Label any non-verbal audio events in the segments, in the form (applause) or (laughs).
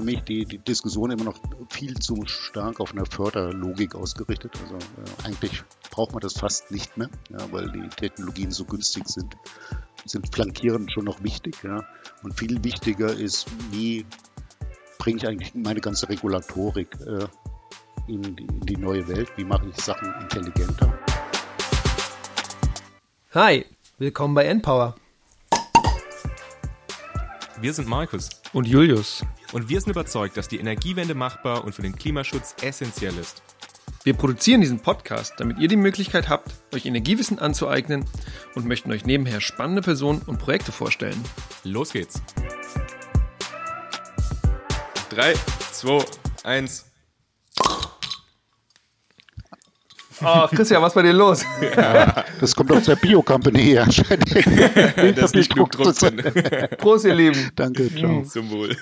für mich die, die Diskussion immer noch viel zu stark auf einer Förderlogik ausgerichtet. Also äh, eigentlich braucht man das fast nicht mehr, ja, weil die Technologien so günstig sind. Sind flankierend schon noch wichtig. Ja. Und viel wichtiger ist, wie bringe ich eigentlich meine ganze Regulatorik äh, in, die, in die neue Welt? Wie mache ich Sachen intelligenter? Hi, willkommen bei Npower. Wir sind Markus und Julius. Und wir sind überzeugt, dass die Energiewende machbar und für den Klimaschutz essentiell ist. Wir produzieren diesen Podcast, damit ihr die Möglichkeit habt, euch Energiewissen anzueignen und möchten euch nebenher spannende Personen und Projekte vorstellen. Los geht's. 3, 2, 1. Oh, Christian, was war dir los? Ja, das kommt aus der Bio-Company her. (laughs) da ist nicht genug Druck drin. Prost, ihr Lieben. Danke, ciao. Zum Wohl.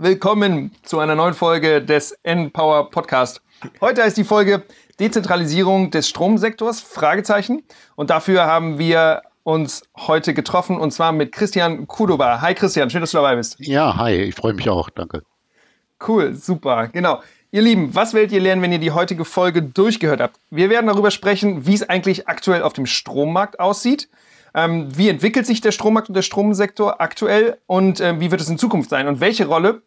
Willkommen zu einer neuen Folge des N-Power Podcast. Heute ist die Folge Dezentralisierung des Stromsektors, Fragezeichen. Und dafür haben wir uns heute getroffen und zwar mit Christian Kudoba. Hi Christian, schön, dass du dabei bist. Ja, hi, ich freue mich auch, danke. Cool, super, genau. Ihr Lieben, was werdet ihr lernen, wenn ihr die heutige Folge durchgehört habt? Wir werden darüber sprechen, wie es eigentlich aktuell auf dem Strommarkt aussieht. Ähm, wie entwickelt sich der Strommarkt und der Stromsektor aktuell und äh, wie wird es in Zukunft sein? Und welche Rolle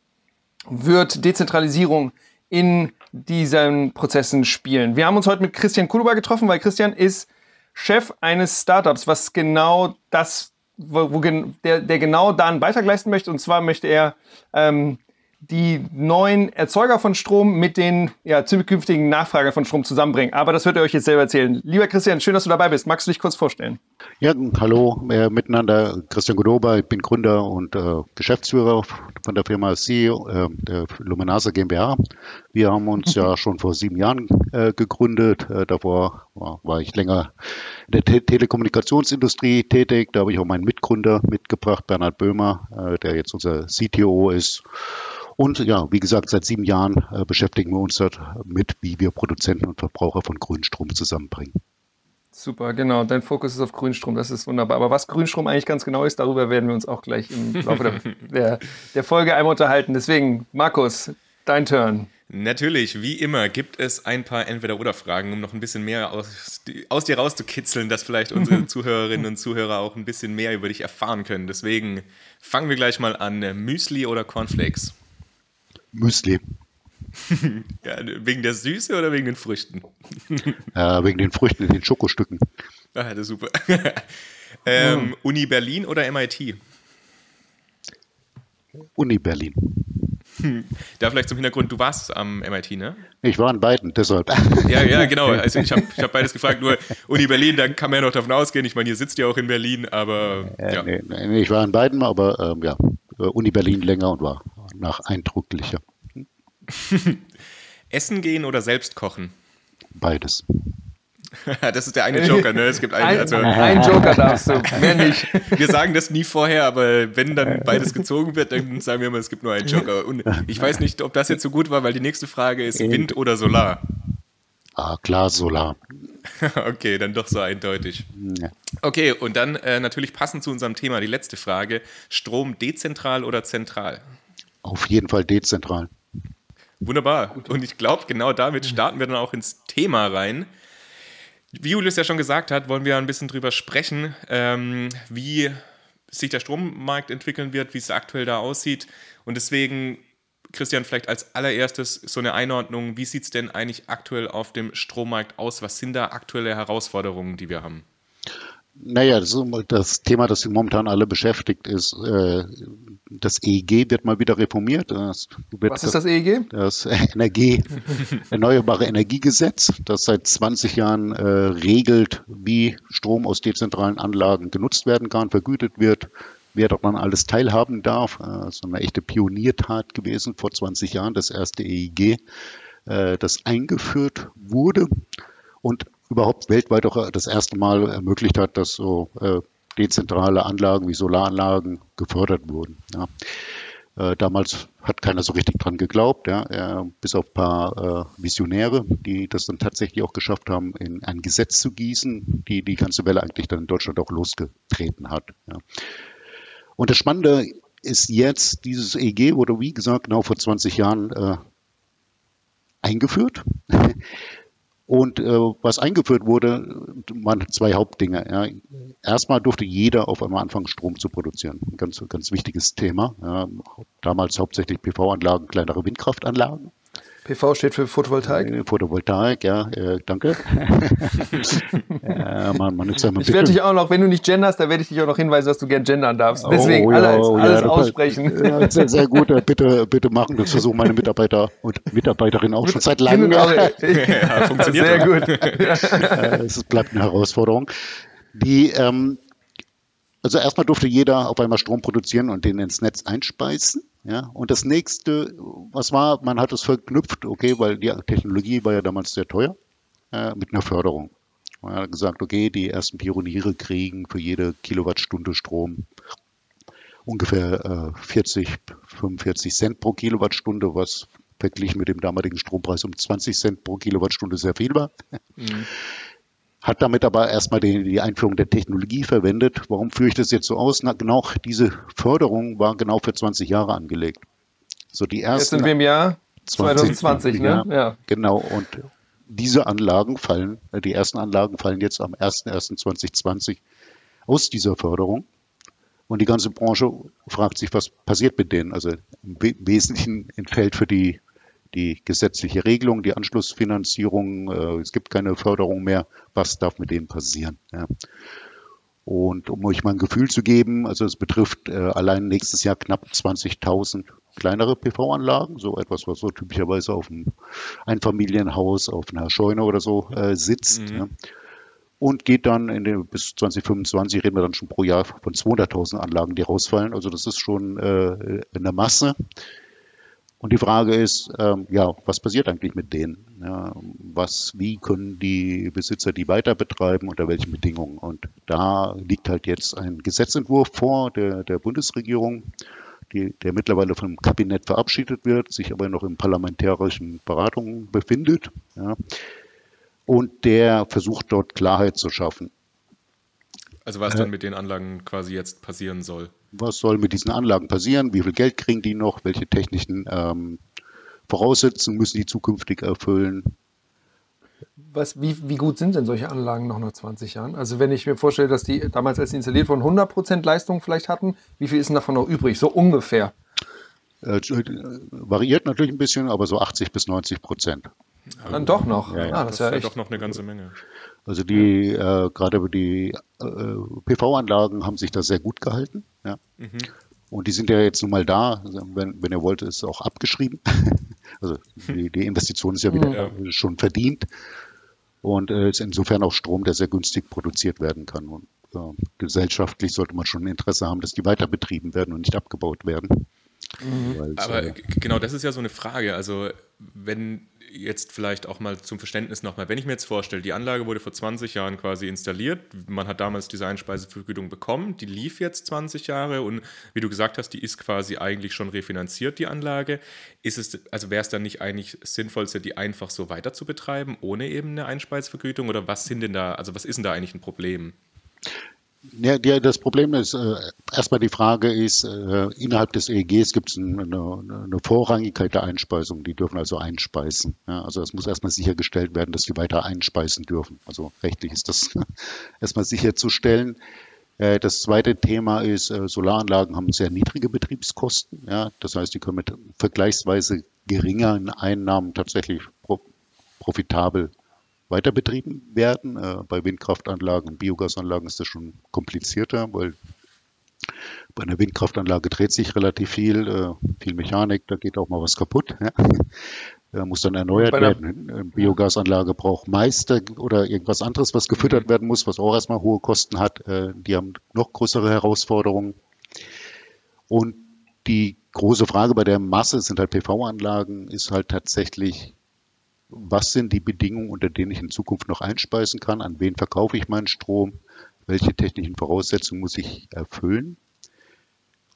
wird Dezentralisierung in diesen Prozessen spielen? Wir haben uns heute mit Christian Kuluba getroffen, weil Christian ist Chef eines Startups, was genau das, wo, wo der, der, genau da einen Beitrag leisten möchte. Und zwar möchte er ähm, die neuen Erzeuger von Strom mit den ja, zukünftigen Nachfrager von Strom zusammenbringen. Aber das wird ihr euch jetzt selber erzählen. Lieber Christian, schön, dass du dabei bist. Magst du dich kurz vorstellen? Ja, hallo äh, miteinander. Christian Godoba, ich bin Gründer und äh, Geschäftsführer von der Firma CEO, äh, der Luminasa GmbH. Wir haben uns ja schon vor sieben Jahren äh, gegründet. Äh, davor war, war, ich länger in der Te Telekommunikationsindustrie tätig. Da habe ich auch meinen Mitgründer mitgebracht, Bernhard Böhmer, äh, der jetzt unser CTO ist. Und ja, wie gesagt, seit sieben Jahren äh, beschäftigen wir uns damit, wie wir Produzenten und Verbraucher von Grünstrom zusammenbringen. Super, genau. Dein Fokus ist auf Grünstrom, das ist wunderbar. Aber was Grünstrom eigentlich ganz genau ist, darüber werden wir uns auch gleich im Laufe der, (laughs) der, der Folge einmal unterhalten. Deswegen, Markus, dein Turn. Natürlich, wie immer, gibt es ein paar Entweder-Oder-Fragen, um noch ein bisschen mehr aus, aus dir rauszukitzeln, dass vielleicht unsere (laughs) Zuhörerinnen und Zuhörer auch ein bisschen mehr über dich erfahren können. Deswegen fangen wir gleich mal an. Müsli oder Cornflakes? Müsli. (laughs) ja, wegen der Süße oder wegen den Früchten? (laughs) äh, wegen den Früchten, den Schokostücken. Ah, das ist super. ähm, mhm. Uni Berlin oder MIT? Uni Berlin. Da vielleicht zum Hintergrund, du warst am MIT, ne? Ich war an beiden, deshalb. Ja, ja, (laughs) genau. Also ich habe ich hab beides gefragt, nur Uni Berlin, da kann man ja noch davon ausgehen. Ich meine, ihr sitzt ja auch in Berlin, aber. Äh, ja. nee, nee, ich war an beiden, aber ähm, ja, Uni Berlin länger und war nach eindrücklicher. (laughs) Essen gehen oder selbst kochen? Beides. (laughs) das ist der eine Joker, ne? Es gibt einen, also, ein Joker darfst du, mehr nicht. (laughs) Wir sagen das nie vorher, aber wenn dann beides gezogen wird, dann sagen wir immer, es gibt nur einen Joker. Und ich weiß nicht, ob das jetzt so gut war, weil die nächste Frage ist Wind oder Solar. Ah, klar, Solar. (laughs) okay, dann doch so eindeutig. Okay, und dann äh, natürlich passend zu unserem Thema die letzte Frage: Strom dezentral oder zentral? Auf jeden Fall dezentral. Wunderbar. Und ich glaube, genau damit starten wir dann auch ins Thema rein. Wie Julius ja schon gesagt hat, wollen wir ein bisschen drüber sprechen, ähm, wie sich der Strommarkt entwickeln wird, wie es aktuell da aussieht. Und deswegen, Christian, vielleicht als allererstes so eine Einordnung, wie sieht es denn eigentlich aktuell auf dem Strommarkt aus? Was sind da aktuelle Herausforderungen, die wir haben? Naja, das, das Thema, das momentan alle beschäftigt, ist, äh, das EEG wird mal wieder reformiert. Was ist das EEG? Das Energie, Erneuerbare Energiegesetz, das seit 20 Jahren äh, regelt, wie Strom aus dezentralen Anlagen genutzt werden kann, vergütet wird, wer daran alles teilhaben darf. Äh, so eine echte Pioniertat gewesen vor 20 Jahren, das erste EEG, äh, das eingeführt wurde. Und überhaupt weltweit auch das erste Mal ermöglicht hat, dass so äh, dezentrale Anlagen wie Solaranlagen gefördert wurden. Ja. Äh, damals hat keiner so richtig dran geglaubt, ja, äh, bis auf ein paar äh, Visionäre, die das dann tatsächlich auch geschafft haben, in ein Gesetz zu gießen, die die ganze Welle eigentlich dann in Deutschland auch losgetreten hat. Ja. Und das Spannende ist jetzt dieses EG, wurde wie gesagt genau vor 20 Jahren äh, eingeführt. Und äh, was eingeführt wurde, waren zwei Hauptdinge. Ja. Erstmal durfte jeder auf einmal anfangen, Strom zu produzieren. Ein ganz, ganz wichtiges Thema. Ja. Damals hauptsächlich PV-Anlagen, kleinere Windkraftanlagen. PV steht für Photovoltaik. Äh, Photovoltaik, ja, äh, danke. (laughs) äh, man, man ist ja ich werde dich auch noch, wenn du nicht genderst, dann werde ich dich auch noch hinweisen, dass du gern gendern darfst. Deswegen oh, ja, alles, oh, alles ja, aussprechen. (laughs) Ja, sehr, sehr gut. Äh, bitte, bitte machen. Das versuchen meine Mitarbeiter und Mitarbeiterinnen auch schon seit langem. (laughs) ja, funktioniert sehr gut. Äh, es bleibt eine Herausforderung. Die, ähm, also erstmal durfte jeder auf einmal Strom produzieren und den ins Netz einspeisen. Ja, und das nächste, was war, man hat es verknüpft, okay, weil die Technologie war ja damals sehr teuer, äh, mit einer Förderung. Man hat gesagt, okay, die ersten Pioniere kriegen für jede Kilowattstunde Strom ungefähr äh, 40, 45 Cent pro Kilowattstunde, was verglichen mit dem damaligen Strompreis um 20 Cent pro Kilowattstunde sehr viel war. Mhm hat damit aber erstmal die, die, Einführung der Technologie verwendet. Warum führe ich das jetzt so aus? Na, genau diese Förderung war genau für 20 Jahre angelegt. So die ersten. Jetzt sind wir im Jahr 2020, ne? Ja. Genau. Und diese Anlagen fallen, äh, die ersten Anlagen fallen jetzt am 01.01.2020 aus dieser Förderung. Und die ganze Branche fragt sich, was passiert mit denen. Also im Wesentlichen entfällt für die die gesetzliche Regelung, die Anschlussfinanzierung, äh, es gibt keine Förderung mehr. Was darf mit denen passieren? Ja. Und um euch mal ein Gefühl zu geben, also es betrifft äh, allein nächstes Jahr knapp 20.000 kleinere PV-Anlagen, so etwas, was so typischerweise auf einem Einfamilienhaus, auf einer Scheune oder so äh, sitzt. Mhm. Ja. Und geht dann in den, bis 2025 reden wir dann schon pro Jahr von 200.000 Anlagen, die rausfallen. Also das ist schon äh, eine Masse. Und die Frage ist, ähm, ja, was passiert eigentlich mit denen? Ja, was, wie können die Besitzer die weiter betreiben, unter welchen Bedingungen? Und da liegt halt jetzt ein Gesetzentwurf vor der, der Bundesregierung, die, der mittlerweile vom Kabinett verabschiedet wird, sich aber noch in parlamentarischen Beratungen befindet. Ja, und der versucht dort Klarheit zu schaffen. Also was dann mit den Anlagen quasi jetzt passieren soll? Was soll mit diesen Anlagen passieren? Wie viel Geld kriegen die noch? Welche technischen ähm, Voraussetzungen müssen die zukünftig erfüllen? Was, wie, wie, gut sind denn solche Anlagen noch nach 20 Jahren? Also wenn ich mir vorstelle, dass die damals, als sie installiert wurden, 100% Leistung vielleicht hatten, wie viel ist denn davon noch übrig? So ungefähr. Äh, variiert natürlich ein bisschen, aber so 80 bis 90 Prozent. Dann doch noch. Ja, ja. Ah, das, das ist ja, echt... doch noch eine ganze Menge. Also die, äh, gerade die äh, PV-Anlagen haben sich da sehr gut gehalten. Ja. Mhm. Und die sind ja jetzt nun mal da. Also wenn, wenn ihr wollt, ist es auch abgeschrieben. (laughs) also die, die, Investition ist ja wieder ja. schon verdient. Und äh, ist insofern auch Strom, der sehr günstig produziert werden kann. Und äh, gesellschaftlich sollte man schon ein Interesse haben, dass die weiter betrieben werden und nicht abgebaut werden. Mhm. Aber äh, genau, das ist ja so eine Frage. Also wenn jetzt vielleicht auch mal zum Verständnis nochmal, wenn ich mir jetzt vorstelle, die Anlage wurde vor 20 Jahren quasi installiert, man hat damals diese Einspeisevergütung bekommen, die lief jetzt 20 Jahre und wie du gesagt hast, die ist quasi eigentlich schon refinanziert, die Anlage. Ist es, also wäre es dann nicht eigentlich sinnvollste, die einfach so weiter zu betreiben, ohne eben eine Einspeisevergütung? Oder was sind denn da, also was ist denn da eigentlich ein Problem? Ja, das Problem ist, äh, erstmal die Frage ist, äh, innerhalb des EEGs gibt es eine, eine, Vorrangigkeit der Einspeisung. Die dürfen also einspeisen. Ja, also es muss erstmal sichergestellt werden, dass die weiter einspeisen dürfen. Also rechtlich ist das (laughs) erstmal sicherzustellen. Äh, das zweite Thema ist, äh, Solaranlagen haben sehr niedrige Betriebskosten. Ja, das heißt, die können mit vergleichsweise geringeren Einnahmen tatsächlich pro, profitabel weiter betrieben werden. Äh, bei Windkraftanlagen und Biogasanlagen ist das schon komplizierter, weil bei einer Windkraftanlage dreht sich relativ viel, äh, viel Mechanik, da geht auch mal was kaputt. Ja. (laughs) Da muss dann erneuert werden. Eine Biogasanlage braucht Meister oder irgendwas anderes, was gefüttert werden muss, was auch erstmal hohe Kosten hat. Äh, die haben noch größere Herausforderungen. Und die große Frage bei der Masse sind halt PV-Anlagen, ist halt tatsächlich, was sind die Bedingungen, unter denen ich in Zukunft noch einspeisen kann, an wen verkaufe ich meinen Strom, welche technischen Voraussetzungen muss ich erfüllen.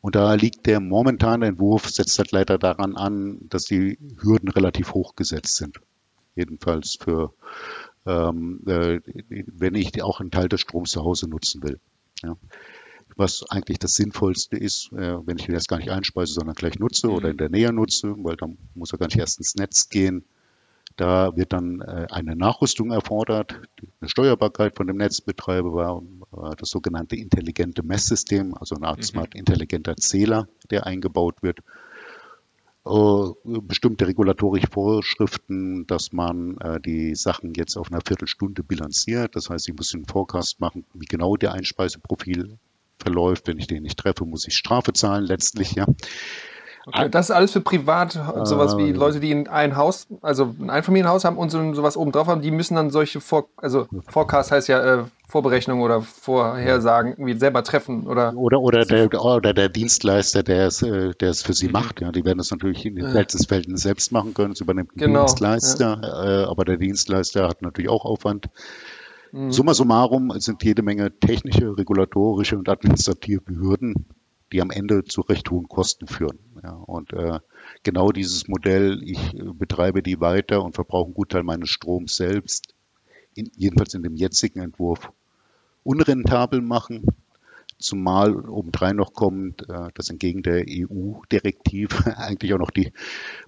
Und da liegt der momentane Entwurf, setzt halt leider daran an, dass die Hürden relativ hoch gesetzt sind. Jedenfalls für, ähm, äh, wenn ich auch einen Teil des Stroms zu Hause nutzen will. Ja. was eigentlich das Sinnvollste ist, äh, wenn ich den jetzt gar nicht einspeise, sondern gleich nutze oder in der Nähe nutze, weil dann muss er gar nicht erst ins Netz gehen. Da wird dann äh, eine Nachrüstung erfordert, eine Steuerbarkeit von dem Netzbetreiber war das sogenannte intelligente Messsystem, also eine Art mhm. smart intelligenter Zähler, der eingebaut wird. Äh, bestimmte regulatorische Vorschriften, dass man äh, die Sachen jetzt auf einer Viertelstunde bilanziert. Das heißt, ich muss einen Forecast machen, wie genau der Einspeiseprofil verläuft. Wenn ich den nicht treffe, muss ich Strafe zahlen letztlich, ja. Okay, das ist alles für privat, sowas wie. Leute, die ein Haus, also ein Einfamilienhaus haben und so, sowas oben drauf haben, die müssen dann solche Vor also Forecast heißt ja äh, Vorberechnung oder Vorhersagen irgendwie selber treffen oder oder oder der, oder der Dienstleister, der es, äh, der es für sie mhm. macht. Ja, die werden das natürlich in den seltensten Fällen selbst machen können. Es übernimmt ein genau, Dienstleister, ja. äh, aber der Dienstleister hat natürlich auch Aufwand. Mhm. Summa summarum sind jede Menge technische, regulatorische und administrative Hürden, die am Ende zu recht hohen Kosten führen. Ja, und äh, genau dieses Modell, ich äh, betreibe die weiter und verbrauche einen Gutteil meines Stroms selbst, in, jedenfalls in dem jetzigen Entwurf, unrentabel machen. Zumal obendrein noch kommt, äh, dass entgegen der EU-Direktive (laughs) eigentlich auch noch die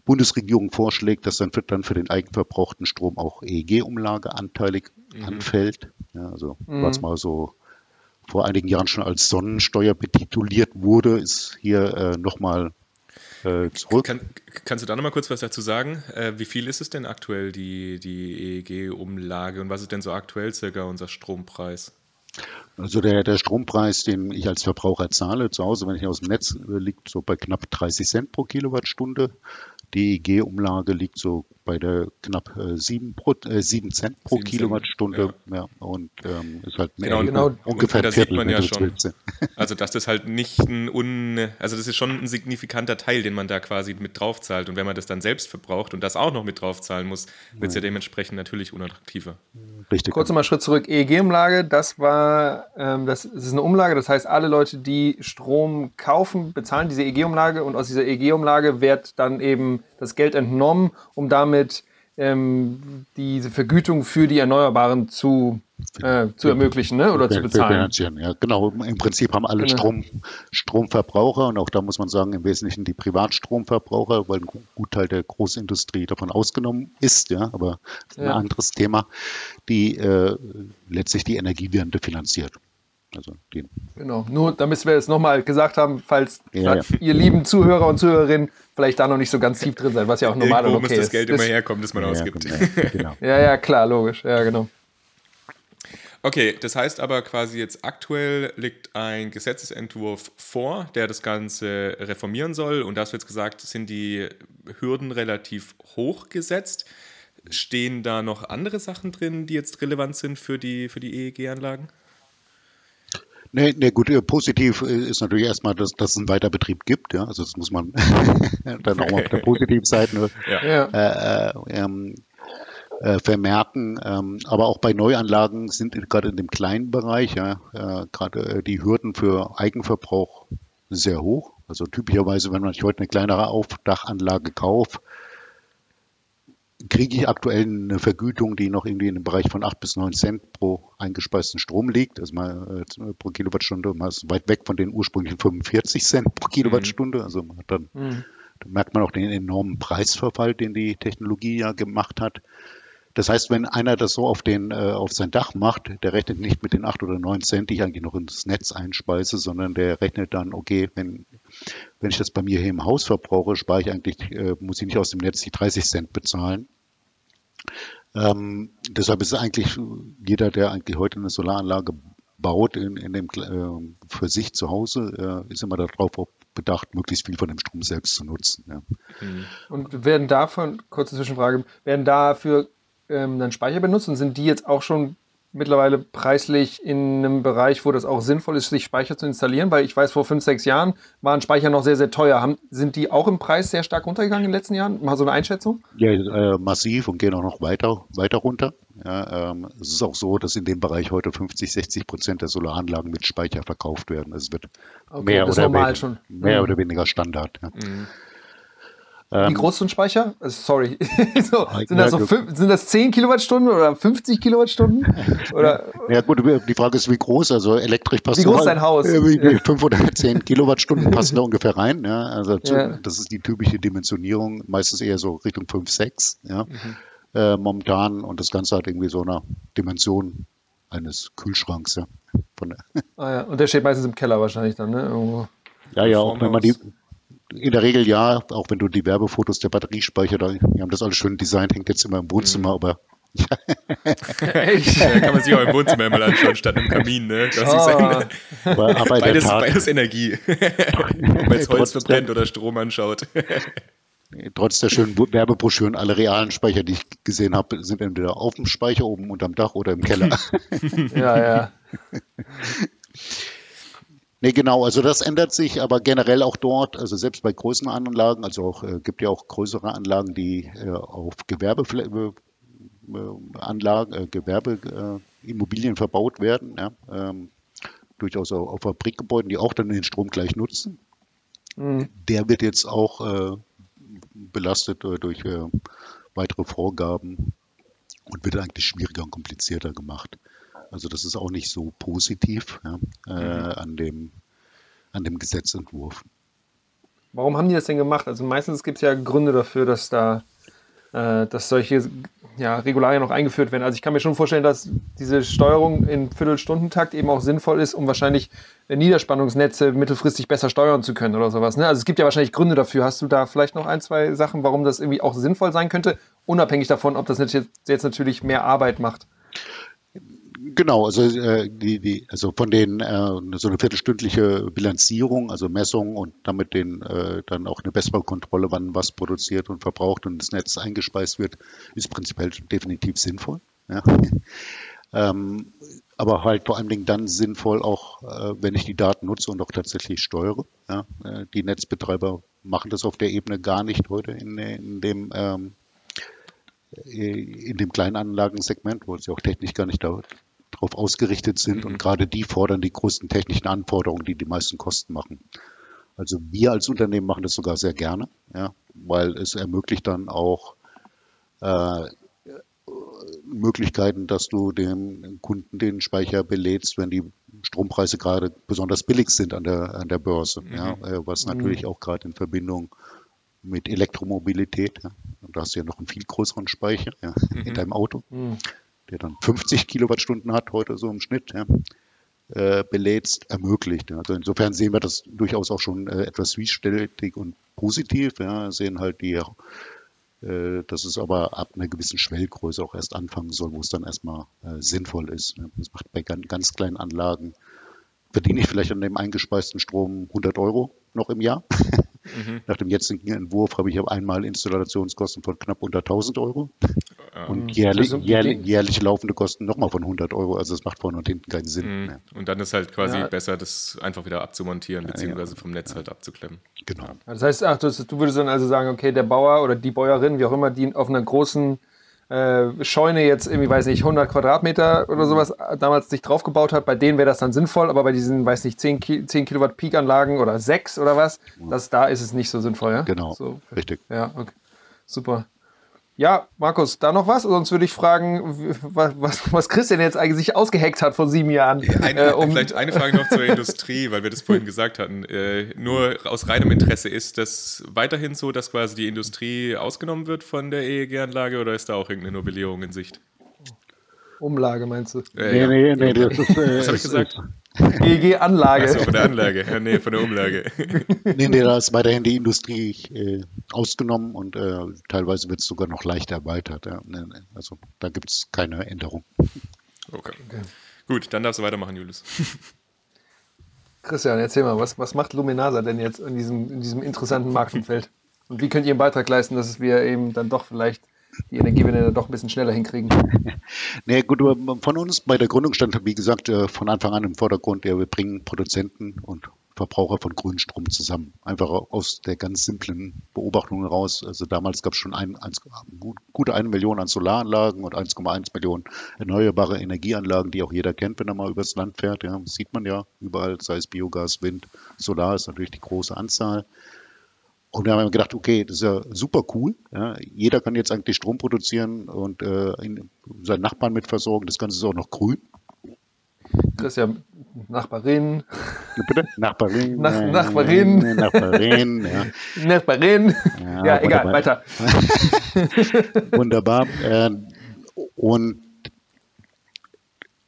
Bundesregierung vorschlägt, dass dann für, dann für den eigenverbrauchten Strom auch EEG-Umlage anteilig mhm. anfällt. Ja, also mhm. was mal so vor einigen Jahren schon als Sonnensteuer betituliert wurde, ist hier äh, nochmal äh, zurück. Kann, kannst du da nochmal kurz was dazu sagen? Äh, wie viel ist es denn aktuell, die, die EEG-Umlage und was ist denn so aktuell circa unser Strompreis? Also der, der Strompreis, den ich als Verbraucher zahle zu Hause, wenn ich aus dem Netz, äh, liegt so bei knapp 30 Cent pro Kilowattstunde. Die EEG-Umlage liegt so bei der knapp äh, 7, pro, äh, 7 Cent pro 7 Kilowattstunde. Ja. ja. und ähm, ist halt mehr, genau, genau. ungefähr und, sieht man ja schon. Also dass das halt nicht ein un, also das ist schon ein signifikanter Teil, den man da quasi mit draufzahlt. Und wenn man das dann selbst verbraucht und das auch noch mit draufzahlen muss, wird es ja. ja dementsprechend natürlich unattraktiver. Richtig. Kurz nochmal Schritt zurück. EEG-Umlage, das war, ähm, das, das ist eine Umlage, das heißt, alle Leute, die Strom kaufen, bezahlen diese EEG-Umlage und aus dieser EEG-Umlage wird dann eben das Geld entnommen, um damit ähm, diese Vergütung für die Erneuerbaren zu, äh, zu ermöglichen ne? oder zu bezahlen. Ja, genau. Im Prinzip haben alle genau. Strom, Stromverbraucher und auch da muss man sagen, im Wesentlichen die Privatstromverbraucher, weil ein Gutteil der Großindustrie davon ausgenommen ist, ja, aber ja. ein anderes Thema, die äh, letztlich die Energiewende finanziert. Also den. Genau, nur damit wir es nochmal gesagt haben, falls ja, ja. ihr lieben Zuhörer und Zuhörerinnen vielleicht da noch nicht so ganz tief drin seid, was ja auch normal Irgendwo und okay muss das Geld ist. immer herkommen, das man ja, ausgibt. Genau. (laughs) ja, ja, klar, logisch. Ja, genau. Okay, das heißt aber quasi jetzt aktuell liegt ein Gesetzesentwurf vor, der das Ganze reformieren soll. Und das wird jetzt gesagt, sind die Hürden relativ hoch gesetzt. Stehen da noch andere Sachen drin, die jetzt relevant sind für die, für die EEG-Anlagen? Nee, nee, gut, äh, positiv äh, ist natürlich erstmal, dass, dass es einen Weiterbetrieb gibt, ja. Also das muss man (laughs) dann auch mal auf der positiven Seite (laughs) ja. äh, äh, ähm, äh, vermerken. Ähm, aber auch bei Neuanlagen sind gerade in dem kleinen Bereich, ja, äh, gerade die Hürden für Eigenverbrauch sehr hoch. Also typischerweise, wenn man sich heute eine kleinere Aufdachanlage kauft, kriege ich aktuell eine Vergütung, die noch irgendwie in dem Bereich von 8 bis 9 Cent pro eingespeisten Strom liegt. Also mal äh, pro Kilowattstunde, mal ist weit weg von den ursprünglichen 45 Cent pro Kilowattstunde. Also dann, mhm. dann merkt man auch den enormen Preisverfall, den die Technologie ja gemacht hat. Das heißt, wenn einer das so auf, den, äh, auf sein Dach macht, der rechnet nicht mit den 8 oder 9 Cent, die ich eigentlich noch ins Netz einspeise, sondern der rechnet dann, okay, wenn, wenn ich das bei mir hier im Haus verbrauche, spare ich eigentlich, äh, muss ich nicht aus dem Netz die 30 Cent bezahlen. Ähm, deshalb ist eigentlich jeder, der eigentlich heute eine Solaranlage baut, in, in dem, äh, für sich zu Hause, äh, ist immer darauf bedacht, möglichst viel von dem Strom selbst zu nutzen. Ja. Mhm. Und werden davon, kurze Zwischenfrage, werden dafür ähm, dann Speicher benutzt und sind die jetzt auch schon mittlerweile preislich in einem Bereich, wo das auch sinnvoll ist, sich Speicher zu installieren? Weil ich weiß, vor fünf, sechs Jahren waren Speicher noch sehr, sehr teuer. Haben, sind die auch im Preis sehr stark runtergegangen in den letzten Jahren? Mal so eine Einschätzung? Ja, äh, massiv und gehen auch noch weiter, weiter runter. Ja, ähm, es ist auch so, dass in dem Bereich heute 50, 60 Prozent der Solaranlagen mit Speicher verkauft werden. Es wird okay, mehr, oder, weniger, mehr mhm. oder weniger Standard. Ja. Mhm. Wie groß ist so ein Speicher? Also, sorry. (laughs) so, sind, das so fünf, sind das 10 Kilowattstunden oder 50 Kilowattstunden? (laughs) Oder? Ja gut, die Frage ist, wie groß? Also elektrisch passt Wie groß ist dein Haus? Äh, 510 (laughs) Kilowattstunden passen da ungefähr rein. Ja? Also ja. das ist die typische Dimensionierung, meistens eher so Richtung 5, 6. Ja? Mhm. Äh, momentan und das Ganze hat irgendwie so eine Dimension eines Kühlschranks. Ja? ah, ja. Und der steht meistens im Keller wahrscheinlich dann, ne? Irgendwo. Ja, ja, auch wenn man die, in der Regel ja, auch wenn du die Werbefotos der Batteriespeicher, da, die haben das alles schön designt, hängt jetzt immer im Wohnzimmer, mhm. aber (laughs) Echt? Ja, kann man sich auch im Wohnzimmer mal anschauen, statt im Kamin. Ne? Oh. beides, beides Energie. (laughs) Weil es Holz verbrennt oder Strom anschaut. Trotz der schönen Werbebroschüren, alle realen Speicher, die ich gesehen habe, sind entweder auf dem Speicher oben unterm Dach oder im Keller. (laughs) ja, ja. Nee, genau, also das ändert sich, aber generell auch dort, also selbst bei größeren Anlagen, also auch äh, gibt ja auch größere Anlagen, die äh, auf Gewerbeanlagen, äh, äh, Gewerbeimmobilien äh, verbaut werden, ja, ähm, durchaus auch auf Fabrikgebäuden, die auch dann den Strom gleich nutzen. Mhm. Der wird jetzt auch äh, belastet durch weitere Vorgaben und wird eigentlich schwieriger und komplizierter gemacht. Also das ist auch nicht so positiv ja, äh, mhm. an, dem, an dem Gesetzentwurf. Warum haben die das denn gemacht? Also meistens gibt es ja Gründe dafür, dass da äh, dass solche ja, Regularien noch eingeführt werden. Also ich kann mir schon vorstellen, dass diese Steuerung in Viertelstundentakt eben auch sinnvoll ist, um wahrscheinlich Niederspannungsnetze mittelfristig besser steuern zu können oder sowas. Ne? Also es gibt ja wahrscheinlich Gründe dafür. Hast du da vielleicht noch ein, zwei Sachen, warum das irgendwie auch sinnvoll sein könnte, unabhängig davon, ob das jetzt, jetzt natürlich mehr Arbeit macht? Genau, also äh, die, die, also von den äh, so eine viertelstündliche Bilanzierung, also Messung und damit den äh, dann auch eine bessere Kontrolle, wann was produziert und verbraucht und das Netz eingespeist wird, ist prinzipiell definitiv sinnvoll. Ja. (laughs) ähm, aber halt vor allen Dingen dann sinnvoll auch, äh, wenn ich die Daten nutze und auch tatsächlich steuere. Ja. Äh, die Netzbetreiber machen das auf der Ebene gar nicht heute in, in dem ähm, in dem Kleinanlagensegment, wo sie auch technisch gar nicht da, darauf ausgerichtet sind. Und mhm. gerade die fordern die größten technischen Anforderungen, die die meisten Kosten machen. Also wir als Unternehmen machen das sogar sehr gerne, ja, weil es ermöglicht dann auch äh, Möglichkeiten, dass du dem Kunden den Speicher belädst, wenn die Strompreise gerade besonders billig sind an der, an der Börse. Mhm. Ja, äh, was natürlich mhm. auch gerade in Verbindung mit Elektromobilität, ja, und da hast du ja noch einen viel größeren Speicher ja, mhm. in deinem Auto. Der dann 50 Kilowattstunden hat, heute so im Schnitt, ja, äh, belädst, ermöglicht. Also insofern sehen wir das durchaus auch schon äh, etwas zwiespältig und positiv. Ja, sehen halt die, äh, dass es aber ab einer gewissen Schwellgröße auch erst anfangen soll, wo es dann erstmal äh, sinnvoll ist. Ja. Das macht bei ganz, ganz kleinen Anlagen, verdiene ich vielleicht an dem eingespeisten Strom 100 Euro noch im Jahr. Mhm. (laughs) Nach dem jetzigen Entwurf habe ich einmal Installationskosten von knapp unter 1000 Euro und jährlich, jährlich, jährlich, laufende Kosten nochmal von 100 Euro. Also es macht vorne und hinten keinen Sinn. Mhm. Und dann ist halt quasi ja. besser, das einfach wieder abzumontieren, beziehungsweise vom Netz halt abzuklemmen. Genau. Das heißt, ach, du, du würdest dann also sagen, okay, der Bauer oder die Bäuerin, wie auch immer, die auf einer großen äh, Scheune jetzt irgendwie, weiß nicht, 100 Quadratmeter oder sowas damals sich draufgebaut hat, bei denen wäre das dann sinnvoll, aber bei diesen, weiß nicht, 10, Ki 10 Kilowatt Peak-Anlagen oder 6 oder was, das, da ist es nicht so sinnvoll, ja? Genau, so, richtig. Ja, okay. Super. Ja, Markus, da noch was? Sonst würde ich fragen, was, was, was Christian jetzt eigentlich sich ausgeheckt hat vor sieben Jahren. Eine, äh, um vielleicht eine Frage noch zur Industrie, weil wir das vorhin gesagt hatten. Äh, nur aus reinem Interesse, ist das weiterhin so, dass quasi die Industrie ausgenommen wird von der EEG-Anlage oder ist da auch irgendeine Novellierung in Sicht? Umlage meinst du? Äh, nee, ja. nee, nee, das ist, äh, Was habe ich gesagt? GG-Anlage. Achso, von der Anlage. Ja, nee, von der Umlage. nee, nee, da ist weiterhin die Industrie äh, ausgenommen und äh, teilweise wird es sogar noch leicht erweitert. Ja. Also da gibt es keine Änderung. Okay. okay. Gut, dann darfst du weitermachen, Julius. Christian, erzähl mal, was, was macht Luminasa denn jetzt in diesem, in diesem interessanten Marktumfeld? Und wie könnt ihr einen Beitrag leisten, dass wir eben dann doch vielleicht die Energiewende dann doch ein bisschen schneller hinkriegen. (laughs) nee, gut, von uns bei der Gründung stand, wie gesagt, äh, von Anfang an im Vordergrund, ja, wir bringen Produzenten und Verbraucher von Grünstrom zusammen. Einfach aus der ganz simplen Beobachtung heraus. Also damals gab es schon ein, ein, gute eine Million an Solaranlagen und 1,1 Millionen erneuerbare Energieanlagen, die auch jeder kennt, wenn er mal übers Land fährt. Ja, sieht man ja überall, sei es Biogas, Wind, Solar ist natürlich die große Anzahl. Und wir haben gedacht, okay, das ist ja super cool. Ja. Jeder kann jetzt eigentlich Strom produzieren und äh, seinen Nachbarn mit versorgen. Das Ganze ist auch noch grün. Das ist ja Nachbarin. Bitte? Nachbarin. (laughs) Nach, Nachbarin. (laughs) Nachbarin, ja. Nachbarin. Ja, ja egal, weiter. (laughs) wunderbar. Äh, und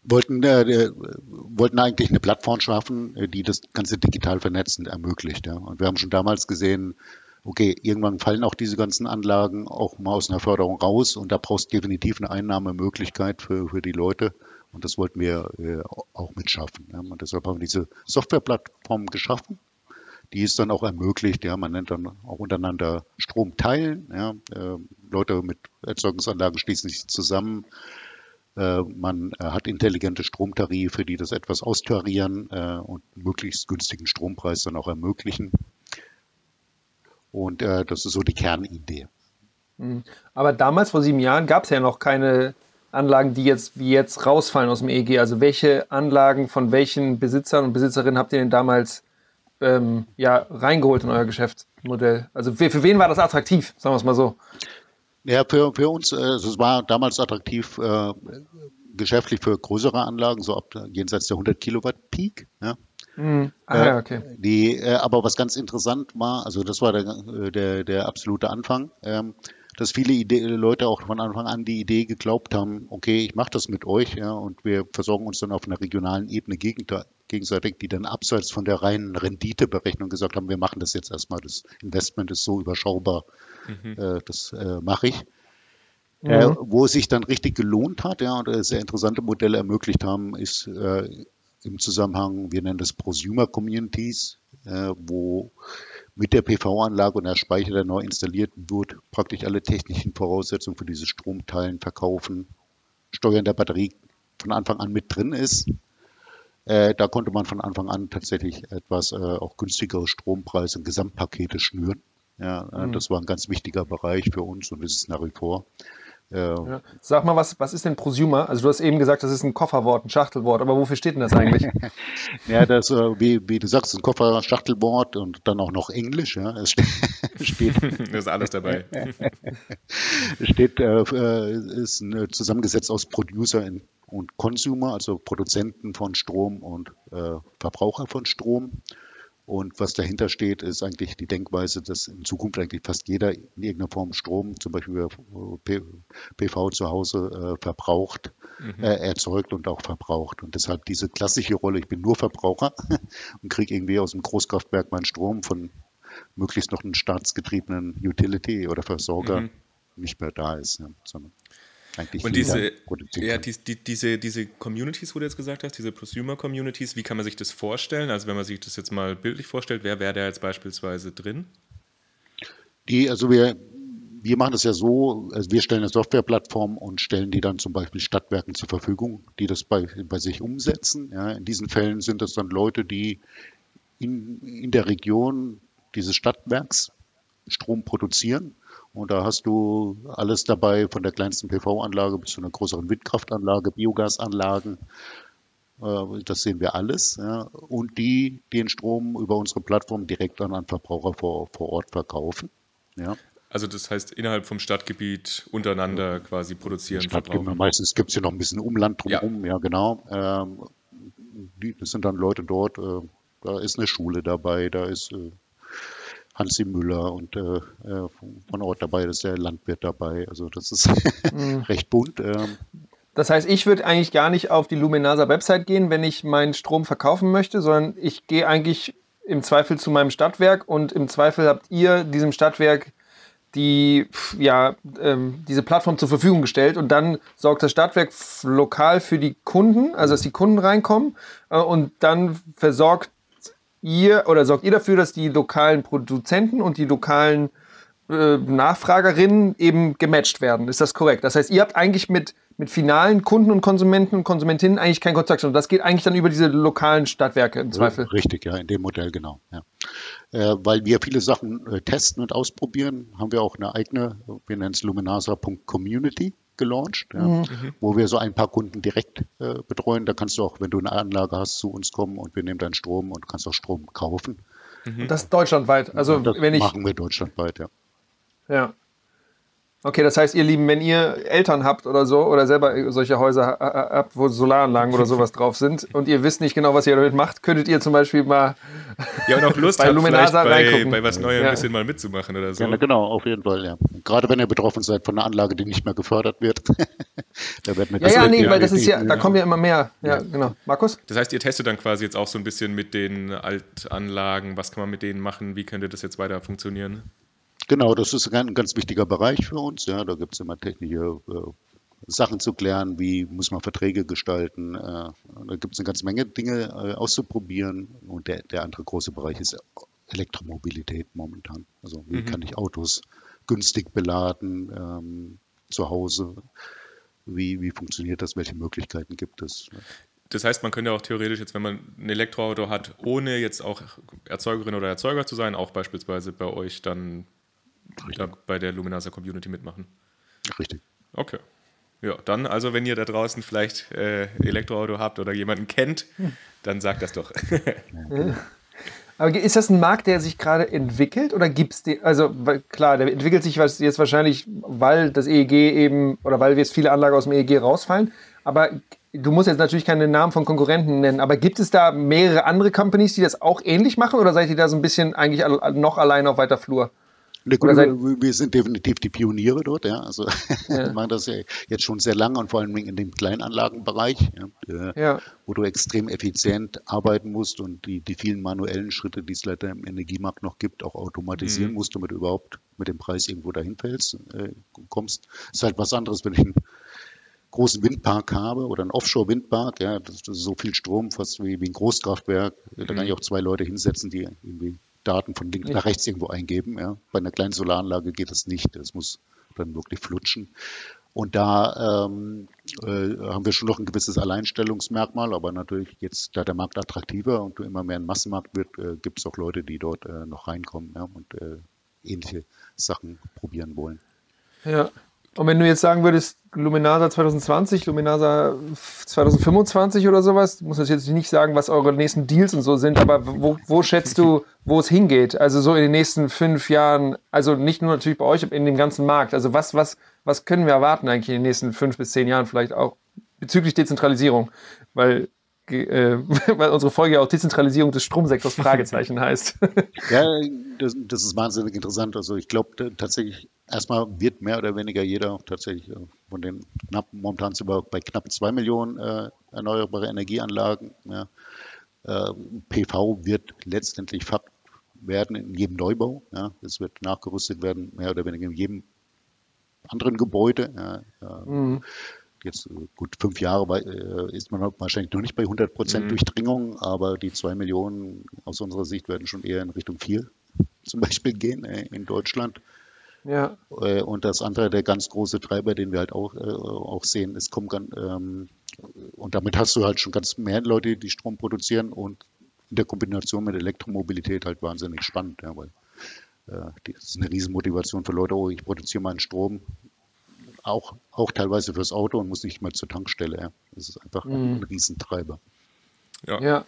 wollten, äh, wollten eigentlich eine Plattform schaffen, äh, die das Ganze digital vernetzend ermöglicht. Ja. Und wir haben schon damals gesehen, okay, irgendwann fallen auch diese ganzen Anlagen auch mal aus einer Förderung raus und da brauchst du definitiv eine Einnahmemöglichkeit für, für die Leute. Und das wollten wir äh, auch mitschaffen. Ja. Und deshalb haben wir diese Softwareplattform geschaffen. Die ist dann auch ermöglicht, ja, man nennt dann auch untereinander Strom teilen. Ja. Äh, Leute mit Erzeugungsanlagen schließen sich zusammen, äh, man äh, hat intelligente Stromtarife, die das etwas austarieren äh, und möglichst günstigen Strompreis dann auch ermöglichen. Und das ist so die Kernidee. Mhm. Aber damals, vor sieben Jahren, gab es ja noch keine Anlagen, die jetzt wie jetzt rausfallen aus dem EEG. Also welche Anlagen von welchen Besitzern und Besitzerinnen habt ihr denn damals ähm, ja, reingeholt in euer Geschäftsmodell? Also für, für wen war das attraktiv, sagen wir es mal so? Ja, für, für uns, also es war damals attraktiv, äh, geschäftlich für größere Anlagen, so ab jenseits der 100 Kilowatt Peak. Ja. Mhm. Ah, ja, okay. Die, äh, aber was ganz interessant war, also das war der, der, der absolute Anfang, ähm, dass viele Idee, Leute auch von Anfang an die Idee geglaubt haben, okay, ich mache das mit euch, ja, und wir versorgen uns dann auf einer regionalen Ebene gegenseitig, die dann abseits von der reinen Renditeberechnung gesagt haben, wir machen das jetzt erstmal, das Investment ist so überschaubar, mhm. äh, das äh, mache ich. Mhm. Äh, wo es sich dann richtig gelohnt hat, ja, und sehr interessante Modelle ermöglicht haben, ist äh, im Zusammenhang, wir nennen das Prosumer Communities, äh, wo mit der PV-Anlage und der Speicher, der neu installiert wird, praktisch alle technischen Voraussetzungen für dieses Stromteilen, Verkaufen, Steuern der Batterie von Anfang an mit drin ist. Äh, da konnte man von Anfang an tatsächlich etwas äh, auch günstigere Strompreise und Gesamtpakete schnüren. Ja, äh, mhm. Das war ein ganz wichtiger Bereich für uns und ist es nach wie vor. Ja. Sag mal, was, was ist denn Prosumer? Also du hast eben gesagt, das ist ein Kofferwort, ein Schachtelwort, aber wofür steht denn das eigentlich? (laughs) ja, das, äh, wie, wie du sagst, ein Koffer, Schachtelwort und dann auch noch Englisch. Ja. Es steht, (laughs) (laughs) das ist alles dabei. es steht, äh, äh ist zusammengesetzt aus Producer und Consumer, also Produzenten von Strom und äh, Verbraucher von Strom. Und was dahinter steht, ist eigentlich die Denkweise, dass in Zukunft eigentlich fast jeder in irgendeiner Form Strom, zum Beispiel PV zu Hause, äh, verbraucht, mhm. äh, erzeugt und auch verbraucht. Und deshalb diese klassische Rolle, ich bin nur Verbraucher (laughs) und kriege irgendwie aus dem Großkraftwerk meinen Strom von möglichst noch einem staatsgetriebenen Utility oder Versorger mhm. nicht mehr da ist, ja, sondern eigentlich und diese, ja, die, die, diese, diese Communities, wo du jetzt gesagt hast, diese Prosumer-Communities, wie kann man sich das vorstellen? Also wenn man sich das jetzt mal bildlich vorstellt, wer wäre da jetzt beispielsweise drin? Die, also wir, wir machen das ja so, also wir stellen eine Softwareplattform und stellen die dann zum Beispiel Stadtwerken zur Verfügung, die das bei, bei sich umsetzen. Ja, in diesen Fällen sind das dann Leute, die in, in der Region dieses Stadtwerks Strom produzieren und da hast du alles dabei, von der kleinsten PV-Anlage bis zu einer größeren Windkraftanlage, Biogasanlagen. Äh, das sehen wir alles. Und die den Strom über unsere Plattform direkt an einen Verbraucher vor, vor Ort verkaufen. Ja. Also das heißt, innerhalb vom Stadtgebiet untereinander quasi produzieren. Stadtgebiet, meistens gibt es ja noch ein bisschen Umland drumherum, ja, ja genau. Ähm, die, das sind dann Leute dort, äh, da ist eine Schule dabei, da ist äh, Hansi Müller und äh, äh von Ort dabei ist der Landwirt dabei. Also das ist (laughs) mhm. recht bunt. Ähm. Das heißt, ich würde eigentlich gar nicht auf die Luminasa Website gehen, wenn ich meinen Strom verkaufen möchte, sondern ich gehe eigentlich im Zweifel zu meinem Stadtwerk und im Zweifel habt ihr diesem Stadtwerk die, ja, ähm, diese Plattform zur Verfügung gestellt und dann sorgt das Stadtwerk lokal für die Kunden, also dass die Kunden reinkommen äh, und dann versorgt ihr oder sorgt ihr dafür, dass die lokalen Produzenten und die lokalen äh, Nachfragerinnen eben gematcht werden? Ist das korrekt? Das heißt, ihr habt eigentlich mit, mit finalen Kunden und Konsumenten und Konsumentinnen eigentlich keinen Kontakt. Und das geht eigentlich dann über diese lokalen Stadtwerke im Zweifel. Richtig, ja, in dem Modell genau. Ja. Äh, weil wir viele Sachen äh, testen und ausprobieren, haben wir auch eine eigene, wir nennen es luminasa.community gelauncht, ja, mhm. wo wir so ein paar Kunden direkt äh, betreuen. Da kannst du auch, wenn du eine Anlage hast, zu uns kommen und wir nehmen deinen Strom und kannst auch Strom kaufen. Mhm. Und das deutschlandweit. Also das wenn ich machen wir deutschlandweit, ja. Ja. Okay, das heißt, ihr Lieben, wenn ihr Eltern habt oder so oder selber solche Häuser habt, wo Solaranlagen (laughs) oder sowas drauf sind und ihr wisst nicht genau, was ihr damit macht, könntet ihr zum Beispiel mal ja, und auch (laughs) Lust bei habt, Luminasa bei, reingucken. bei was Neuem Ja. ein bisschen mal mitzumachen oder so. Ja, na genau, auf jeden Fall, ja. Gerade wenn ihr betroffen seid von einer Anlage, die nicht mehr gefördert wird. (laughs) da wird Ja, ja, nee, ja, weil das ist ja, die- da kommen ja immer mehr. Ja, genau. Markus? Das heißt, ihr testet dann quasi jetzt auch so ein bisschen mit den Altanlagen, was kann man mit denen machen, wie könnte das jetzt weiter funktionieren? Genau, das ist ein ganz wichtiger Bereich für uns. Ja, da gibt es immer technische äh, Sachen zu klären, wie muss man Verträge gestalten. Äh, da gibt es eine ganze Menge Dinge äh, auszuprobieren. Und der, der andere große Bereich ist Elektromobilität momentan. Also wie Mhm. kann ich Autos günstig beladen ähm, zu Hause? Wie, wie funktioniert das? Welche Möglichkeiten gibt es? Das heißt, man könnte auch theoretisch jetzt, wenn man ein Elektroauto hat, ohne jetzt auch Erzeugerin oder Erzeuger zu sein, auch beispielsweise bei euch dann da bei der Luminasa Community mitmachen. Richtig. Okay. Ja, dann also, wenn ihr da draußen vielleicht äh, Elektroauto habt oder jemanden kennt, dann sagt das doch. Aber ist das ein Markt, der sich gerade entwickelt oder gibt es den? Also weil, klar, der entwickelt sich was jetzt wahrscheinlich, weil das EEG eben oder weil jetzt viele Anlagen aus dem EEG rausfallen. Aber du musst jetzt natürlich keine Namen von Konkurrenten nennen. Aber gibt es da mehrere andere Companies, die das auch ähnlich machen oder seid ihr da so ein bisschen eigentlich noch alleine auf weiter Flur? Oder seid- wir sind definitiv die Pioniere dort, ja. Also (laughs) wir machen das ja jetzt schon sehr lange und vor allem in dem Kleinanlagenbereich, ja, Ja. wo du extrem effizient arbeiten musst und die, die vielen manuellen Schritte, die es leider im Energiemarkt noch gibt, auch automatisieren Mhm. musst, damit du überhaupt mit dem Preis irgendwo dahin fällst, äh, kommst. ist halt was anderes, wenn ich einen großen Windpark habe oder einen Offshore-Windpark, ja, das ist so viel Strom, fast wie, wie ein Großkraftwerk. Da kann ich auch zwei Leute hinsetzen, die irgendwie Daten von links nach rechts irgendwo eingeben. Ja. Bei einer kleinen Solaranlage geht das nicht. Das muss dann wirklich flutschen. Und da ähm, äh, haben wir schon noch ein gewisses Alleinstellungsmerkmal, aber natürlich jetzt, da der Markt attraktiver und immer mehr ein Massenmarkt wird, äh, gibt es auch Leute, die dort äh, noch reinkommen ja, und äh, ähnliche Sachen probieren wollen. Ja. Und wenn du jetzt sagen würdest, Luminasa 2020, Luminasa 2025 oder sowas, du musst jetzt nicht sagen, was eure nächsten Deals und so sind, aber wo, wo schätzt du, wo es hingeht? Also so in den nächsten fünf Jahren, also nicht nur natürlich bei euch, aber in dem ganzen Markt. Also was, was, was können wir erwarten eigentlich in den nächsten fünf bis zehn Jahren vielleicht auch bezüglich Dezentralisierung? Weil, äh, (laughs) weil unsere Folge ja auch Dezentralisierung des Stromsektors Fragezeichen (laughs) heißt. Ja, das, das ist wahnsinnig interessant. Also ich glaube tatsächlich, erstmal wird mehr oder weniger jeder tatsächlich äh, von den knapp, momentan sind wir bei knapp zwei Millionen äh, erneuerbare Energieanlagen. Ja. Äh, PV wird letztendlich Fakt werden in jedem Neubau. Ja. Es wird nachgerüstet werden, mehr oder weniger in jedem anderen Gebäude. Ja. Ja. Mhm. Jetzt äh, gut fünf Jahre äh, ist man wahrscheinlich noch nicht bei 100 Prozent Mhm. Durchdringung, aber die zwei Millionen aus unserer Sicht werden schon eher in Richtung vier zum Beispiel gehen äh, in Deutschland. Ja. Äh, Und das andere, der ganz große Treiber, den wir halt auch, auch sehen, ist kommt ganz, ähm, und damit hast du halt schon ganz mehr Leute, die Strom produzieren und in der Kombination mit Elektromobilität halt wahnsinnig spannend, ja, weil das ist eine Riesenmotivation für Leute, oh, ich produziere meinen Strom auch, auch teilweise fürs Auto und muss nicht mal zur Tankstelle. Ja. Das ist einfach ein, ein Riesentreiber. Ja. Ja.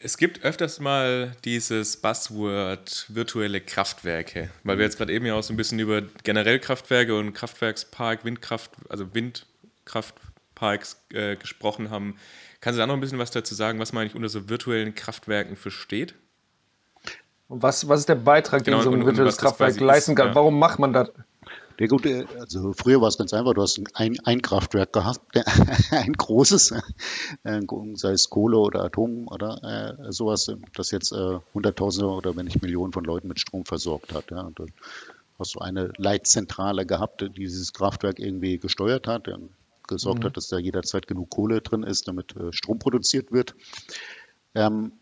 Es gibt öfters mal dieses Buzzword virtuelle Kraftwerke, weil wir jetzt gerade eben ja auch so ein bisschen über generell Kraftwerke und Kraftwerkspark, Windkraft, also Windkraftparks äh, gesprochen haben. Kannst du da noch ein bisschen was dazu sagen, was man eigentlich unter so virtuellen Kraftwerken versteht? Und was, was ist der Beitrag, den Genau, so und- ein virtuelles Kraftwerk leisten ist, kann? ja. Warum macht man das? Ja gut, äh, also früher war es ganz einfach, du hast ein, ein Kraftwerk gehabt, (laughs) ein großes, äh, sei es Kohle oder Atom oder äh, sowas, das jetzt äh, Hunderttausende oder wenn nicht Millionen von Leuten mit Strom versorgt hat. Ja. Und dann hast du eine Leitzentrale gehabt, die dieses Kraftwerk irgendwie gesteuert hat, der gesorgt hat, dass da jederzeit genug Kohle drin ist, damit äh, Strom produziert wird. Ähm,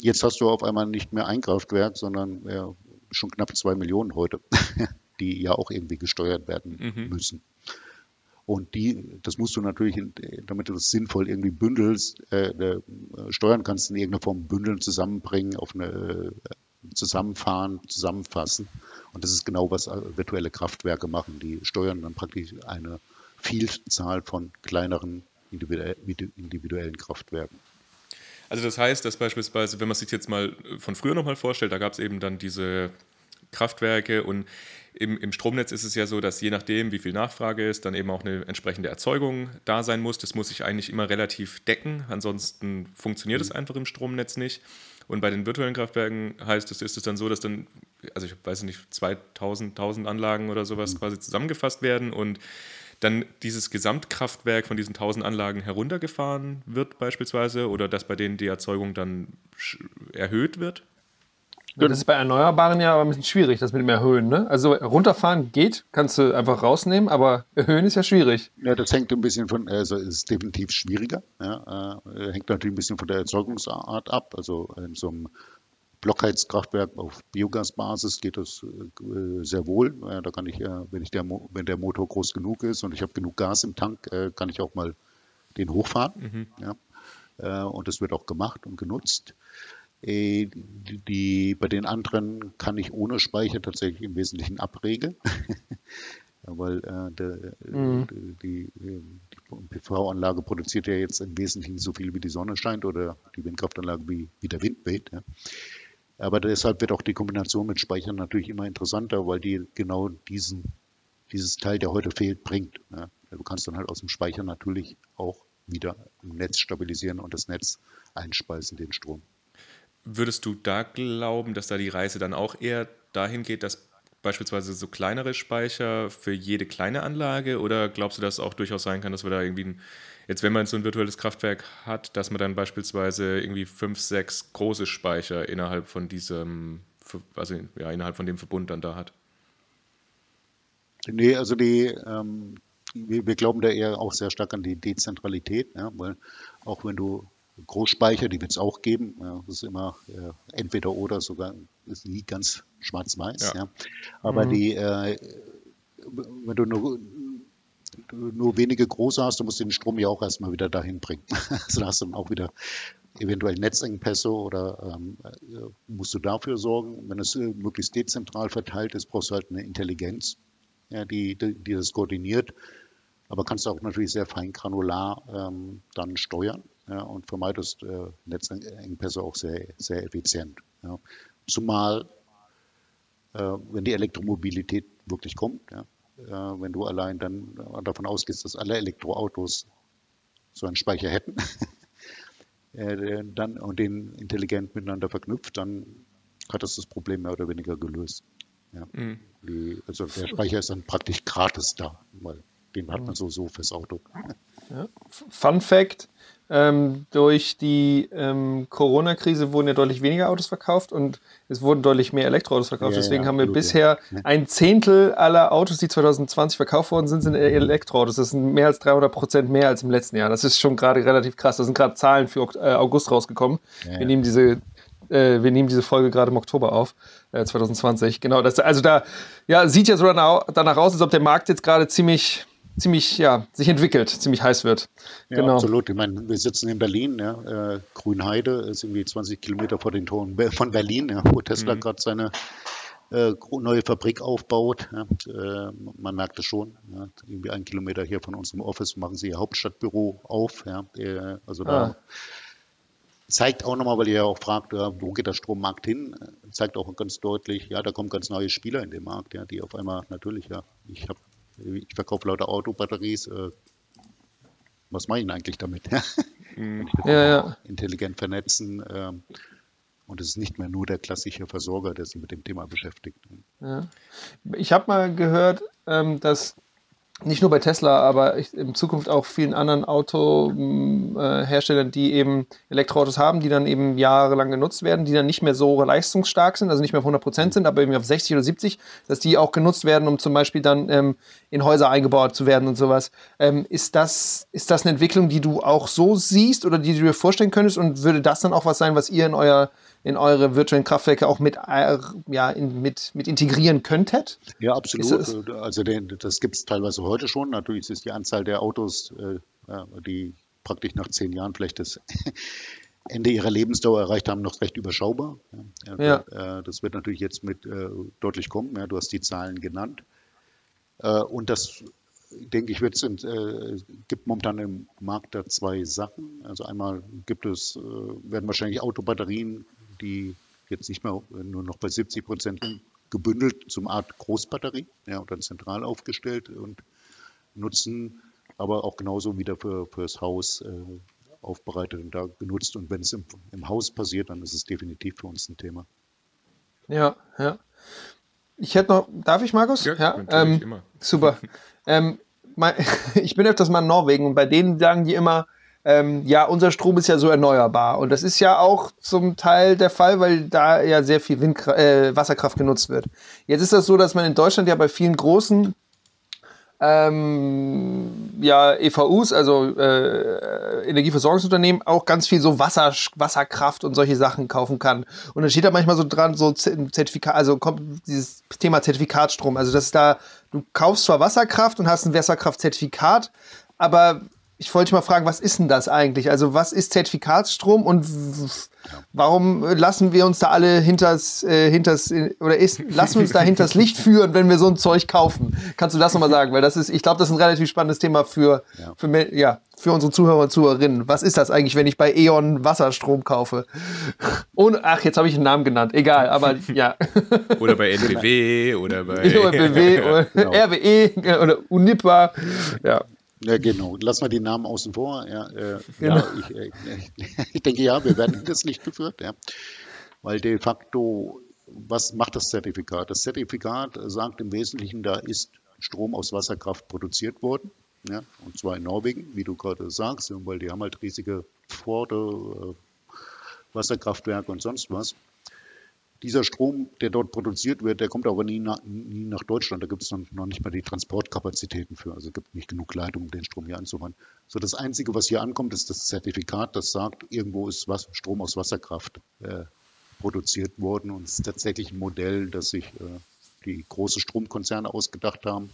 jetzt hast du auf einmal nicht mehr ein Kraftwerk, sondern schon knapp zwei Millionen heute, (laughs) die ja auch irgendwie gesteuert werden Mhm. müssen. Und die, das musst du natürlich, damit du das sinnvoll irgendwie bündelst, äh, äh, steuern kannst, in irgendeiner Form bündeln, zusammenbringen, auf eine äh, zusammenfahren, zusammenfassen. Und das ist genau, was äh, virtuelle Kraftwerke machen. Die steuern dann praktisch eine Vielzahl von kleineren individuell, individuellen Kraftwerken. Also das heißt, dass beispielsweise, wenn man sich jetzt mal von früher nochmal vorstellt, da gab es eben dann diese Kraftwerke und im, im, Stromnetz ist es ja so, dass je nachdem, wie viel Nachfrage ist, dann eben auch eine entsprechende Erzeugung da sein muss. Das muss sich eigentlich immer relativ decken, ansonsten funktioniert es mhm. einfach im Stromnetz nicht. Und bei den virtuellen Kraftwerken heißt es, ist es dann so, dass dann, also ich weiß nicht, 2000, 1000 Anlagen oder sowas mhm. quasi zusammengefasst werden und dann dieses Gesamtkraftwerk von diesen 1000 Anlagen heruntergefahren wird beispielsweise oder dass bei denen die Erzeugung dann erhöht wird? Das ist bei Erneuerbaren ja aber ein bisschen schwierig, das mit dem Erhöhen. Ne? Also runterfahren geht, kannst du einfach rausnehmen, aber erhöhen ist ja schwierig. Ja, das hängt ein bisschen von, also ist definitiv schwieriger. Ja, äh, hängt natürlich ein bisschen von der Erzeugungsart ab. Also in so einem Blockheizkraftwerk auf Biogasbasis geht das äh, sehr wohl. Äh, da kann ich, wenn, ich der, wenn der Motor groß genug ist und ich habe genug Gas im Tank, äh, kann ich auch mal den hochfahren. Mhm. Ja. Und das wird auch gemacht und genutzt. Äh, die, bei den anderen kann ich ohne Speicher tatsächlich im Wesentlichen abregeln, (laughs) weil äh, der, mhm. die, die, PV-Anlage produziert ja jetzt im Wesentlichen so viel, wie die Sonne scheint oder die Windkraftanlage, wie, wie der Wind weht. Ja. Aber deshalb wird auch die Kombination mit Speichern natürlich immer interessanter, weil die genau diesen, dieses Teil, der heute fehlt, bringt. Ja. Du kannst dann halt aus dem Speicher natürlich auch wieder im Netz stabilisieren und das Netz einspeisen, den Strom. Würdest du da glauben, dass da die Reise dann auch eher dahin geht, dass beispielsweise so kleinere Speicher für jede kleine Anlage oder glaubst du, dass es auch durchaus sein kann, dass wir da irgendwie, ein, jetzt wenn man so ein virtuelles Kraftwerk hat, dass man dann beispielsweise irgendwie fünf, sechs große Speicher innerhalb von diesem, also ja, innerhalb von dem Verbund dann da hat? Nee, also die, ähm, wir, wir, glauben da eher auch sehr stark an die Dezentralität, ja, weil auch wenn du Großspeicher, die wird es auch geben. Ja, das ist immer äh, entweder oder, sogar ist nie ganz schwarz-weiß. Ja. ja. Aber mhm. die, äh, wenn du nur, nur wenige große hast, du musst den Strom ja auch erstmal wieder dahin bringen. (laughs) also da hast du dann auch wieder eventuell Netzengpässe oder ähm, äh, musst du dafür sorgen. Wenn es äh, möglichst dezentral verteilt ist, brauchst du halt eine Intelligenz, ja, die, die, die das koordiniert. Aber kannst du auch natürlich sehr fein granular ähm, dann steuern ja, und vermeidest äh, Netzengpässe auch sehr, sehr effizient. Ja. Zumal, äh, wenn die Elektromobilität wirklich kommt, ja, äh, wenn du allein dann davon ausgehst, dass alle Elektroautos so einen Speicher hätten (laughs) äh, dann, und den intelligent miteinander verknüpft, dann hat das das Problem mehr oder weniger gelöst. Ja. Mhm. Die, also der Speicher ist dann praktisch gratis da, weil den hat man so so fürs Auto. Ja. Fun Fact: ähm, durch die ähm, Corona-Krise wurden ja deutlich weniger Autos verkauft und es wurden deutlich mehr Elektroautos verkauft. Ja, Deswegen ja, haben wir bisher ja. ein Zehntel aller Autos, die 2020 verkauft worden sind, sind Elektroautos. Das sind mehr als 300 Prozent mehr als im letzten Jahr. Das ist schon gerade relativ krass. Da sind gerade Zahlen für äh, August rausgekommen. Wir nehmen diese äh, wir nehmen diese Folge gerade im Oktober auf, äh, 2020. Genau, das, also da ja, sieht ja so danach aus, als ob der Markt jetzt gerade ziemlich ziemlich, ja, sich entwickelt, ziemlich heiß wird. Ja, genau. absolut. Ich meine, wir sitzen in Berlin, ja, äh, Grünheide ist irgendwie 20 Kilometer vor den Toren von Berlin, ja, wo Tesla mhm. gerade seine äh, neue Fabrik aufbaut. Ja, äh, man merkt es schon. Ja, irgendwie einen Kilometer hier von unserem Office machen sie ihr Hauptstadtbüro auf. Ja, äh, also da ah. zeigt auch nochmal, weil ihr ja auch fragt, wo geht der Strommarkt hin, zeigt auch ganz deutlich, ja, da kommen ganz neue Spieler in den Markt, ja, die auf einmal natürlich, ja, ich habe ich verkaufe lauter Autobatteries. Äh, was mache ich denn eigentlich damit? (laughs) Mhm. ja, ja. Intelligent vernetzen. Äh, und es ist nicht mehr nur der klassische Versorger, der sich mit dem Thema beschäftigt. Ja. Ich habe mal gehört, ähm, dass nicht nur bei Tesla, aber in Zukunft auch vielen anderen Autoherstellern, die eben Elektroautos haben, die dann eben jahrelang genutzt werden, die dann nicht mehr so leistungsstark sind, also nicht mehr auf 100 Prozent sind, aber eben auf 60 oder 70, dass die auch genutzt werden, um zum Beispiel dann ähm, in Häuser eingebaut zu werden und sowas. Ähm, ist, das, ist das eine Entwicklung, die du auch so siehst oder die du dir vorstellen könntest und würde das dann auch was sein, was ihr in euer in eure virtuellen Kraftwerke auch mit, äh, ja, in, mit, mit integrieren könntet? Ja, absolut. Also den, das gibt es teilweise heute schon. Natürlich ist die Anzahl der Autos, äh, die praktisch nach zehn Jahren vielleicht das (laughs) Ende ihrer Lebensdauer erreicht haben, noch recht überschaubar. Ja. Äh, das wird natürlich jetzt mit deutlich kommen. Ja, du hast die Zahlen genannt. Und das denke ich, wird es äh, gibt momentan im Markt da zwei Sachen. Also einmal gibt es, äh, werden wahrscheinlich Autobatterien, die jetzt nicht mehr nur noch bei 70 Prozent gebündelt zum Art Großbatterie ja, und dann zentral aufgestellt und nutzen, aber auch genauso wieder für, fürs Haus äh, aufbereitet und da genutzt. Und wenn es im, im Haus passiert, dann ist es definitiv für uns ein Thema. Ja, ja. Ich hätte noch, darf ich, Markus? Ja, ja ähm, immer. Super. (laughs) ähm, mein, (laughs) ich bin öfters mal in Norwegen und bei denen sagen die immer, ähm, ja, unser Strom ist ja so erneuerbar. Und das ist ja auch zum Teil der Fall, weil da ja sehr viel Windkra äh, Wasserkraft genutzt wird. Jetzt ist das so, dass man in Deutschland ja bei vielen großen ähm, ja, EVUs, also äh, Energieversorgungsunternehmen, auch ganz viel so Wasser, Wasserkraft und solche Sachen kaufen kann. Und dann steht da manchmal so dran, so Zertifikat, also kommt dieses Thema Zertifikatstrom. Also, dass da, du kaufst zwar Wasserkraft und hast ein Wasserkraftzertifikat, aber ich wollte mal fragen, was ist denn das eigentlich? Also, was ist Zertifikatsstrom und warum lassen wir uns da alle hinters, äh, hinters oder ist, lassen wir uns da hinters Licht führen, wenn wir so ein Zeug kaufen? Kannst du das nochmal sagen? Weil das ist, ich glaube, das ist ein relativ spannendes Thema für, ja. für, ja, für unsere Zuhörer und Zuhörerinnen. Was ist das eigentlich, wenn ich bei E.ON Wasserstrom kaufe? Ohne, ach, jetzt habe ich einen Namen genannt. Egal, aber ja. (laughs) Oder bei NBW oder bei BW (laughs) oder genau. (laughs) RWE oder Unipa. Ja. Ja, genau. Lassen wir die Namen außen vor. Ja, äh, genau. ja ich, äh, (laughs) ich, denke, ja, wir werden das Licht geführt, ja. Weil de facto, was macht das Zertifikat? Das Zertifikat sagt im Wesentlichen, da ist Strom aus Wasserkraft produziert worden. Ja, und zwar in Norwegen, wie du gerade sagst, weil die haben halt riesige Pforte, äh, Wasserkraftwerke und sonst was. Dieser Strom, der dort produziert wird, der kommt aber nie nach, nie nach Deutschland. Da gibt es noch nicht mal die Transportkapazitäten für. Also es gibt nicht genug Leitungen, um den Strom hier anzufahren. So das Einzige, was hier ankommt, ist das Zertifikat, das sagt, irgendwo ist was, Strom aus Wasserkraft äh, produziert worden. Und es ist tatsächlich ein Modell, das sich äh, die großen Stromkonzerne ausgedacht haben.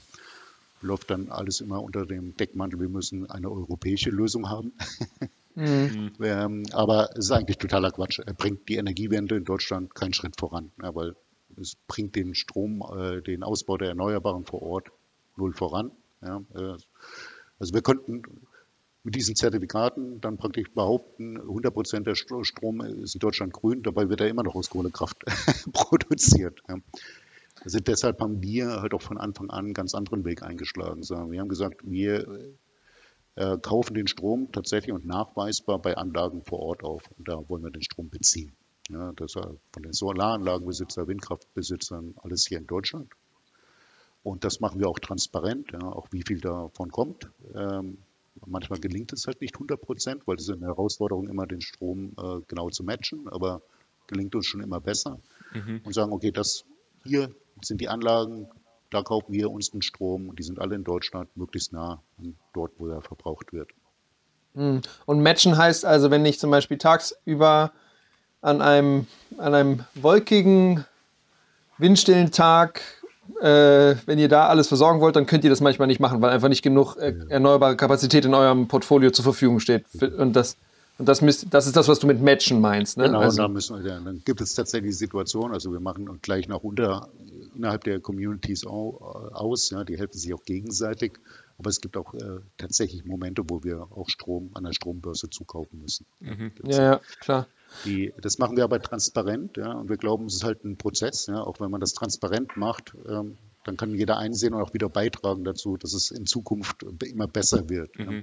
Läuft dann alles immer unter dem Deckmantel, wir müssen eine europäische Lösung haben. (laughs) Mhm. Ähm, aber es ist eigentlich totaler Quatsch. Er bringt die Energiewende in Deutschland keinen Schritt voran, ja, weil es bringt den Strom, äh, den Ausbau der Erneuerbaren vor Ort null voran. Ja. Äh, also wir könnten mit diesen Zertifikaten dann praktisch behaupten, 100 Prozent der Strom ist in Deutschland grün, dabei wird er immer noch aus Kohlekraft (laughs) produziert. Ja. Also deshalb haben wir halt auch von Anfang an einen ganz anderen Weg eingeschlagen. Wir haben gesagt, wir äh, kaufen den Strom tatsächlich und nachweisbar bei Anlagen vor Ort auf. Und da wollen wir den Strom beziehen. Ja, das von den Solaranlagenbesitzern, Windkraftbesitzern, alles hier in Deutschland. Und das machen wir auch transparent, ja, auch wie viel davon kommt. Ähm, manchmal gelingt es halt nicht 100 Prozent, weil es ist eine Herausforderung, immer den Strom äh, genau zu matchen, aber gelingt uns schon immer besser. Mhm. Und sagen, okay, das hier sind die Anlagen, da kaufen wir uns den Strom. Die sind alle in Deutschland möglichst nah an dort, wo er verbraucht wird. Hm. Und matchen heißt also, wenn ich zum Beispiel tagsüber an einem, an einem wolkigen, windstillen Tag, äh, wenn ihr da alles versorgen wollt, dann könnt ihr das manchmal nicht machen, weil einfach nicht genug äh, erneuerbare Kapazität in eurem Portfolio zur Verfügung steht. Und das, und das, müsst, das ist das, was du mit Matchen meinst. Ne? Genau, also, da müssen wir, dann gibt es tatsächlich die Situation, also wir machen gleich noch unter, innerhalb der Communities aus, ja, die helfen sich auch gegenseitig, aber es gibt auch äh, tatsächlich Momente, wo wir auch Strom an der Strombörse zukaufen müssen. Mhm. Ja, ja, klar. Die, das machen wir aber transparent, ja, und wir glauben, es ist halt ein Prozess, ja, auch wenn man das transparent macht, ähm, dann kann jeder einsehen und auch wieder beitragen dazu, dass es in Zukunft immer besser wird. Mhm. Ja.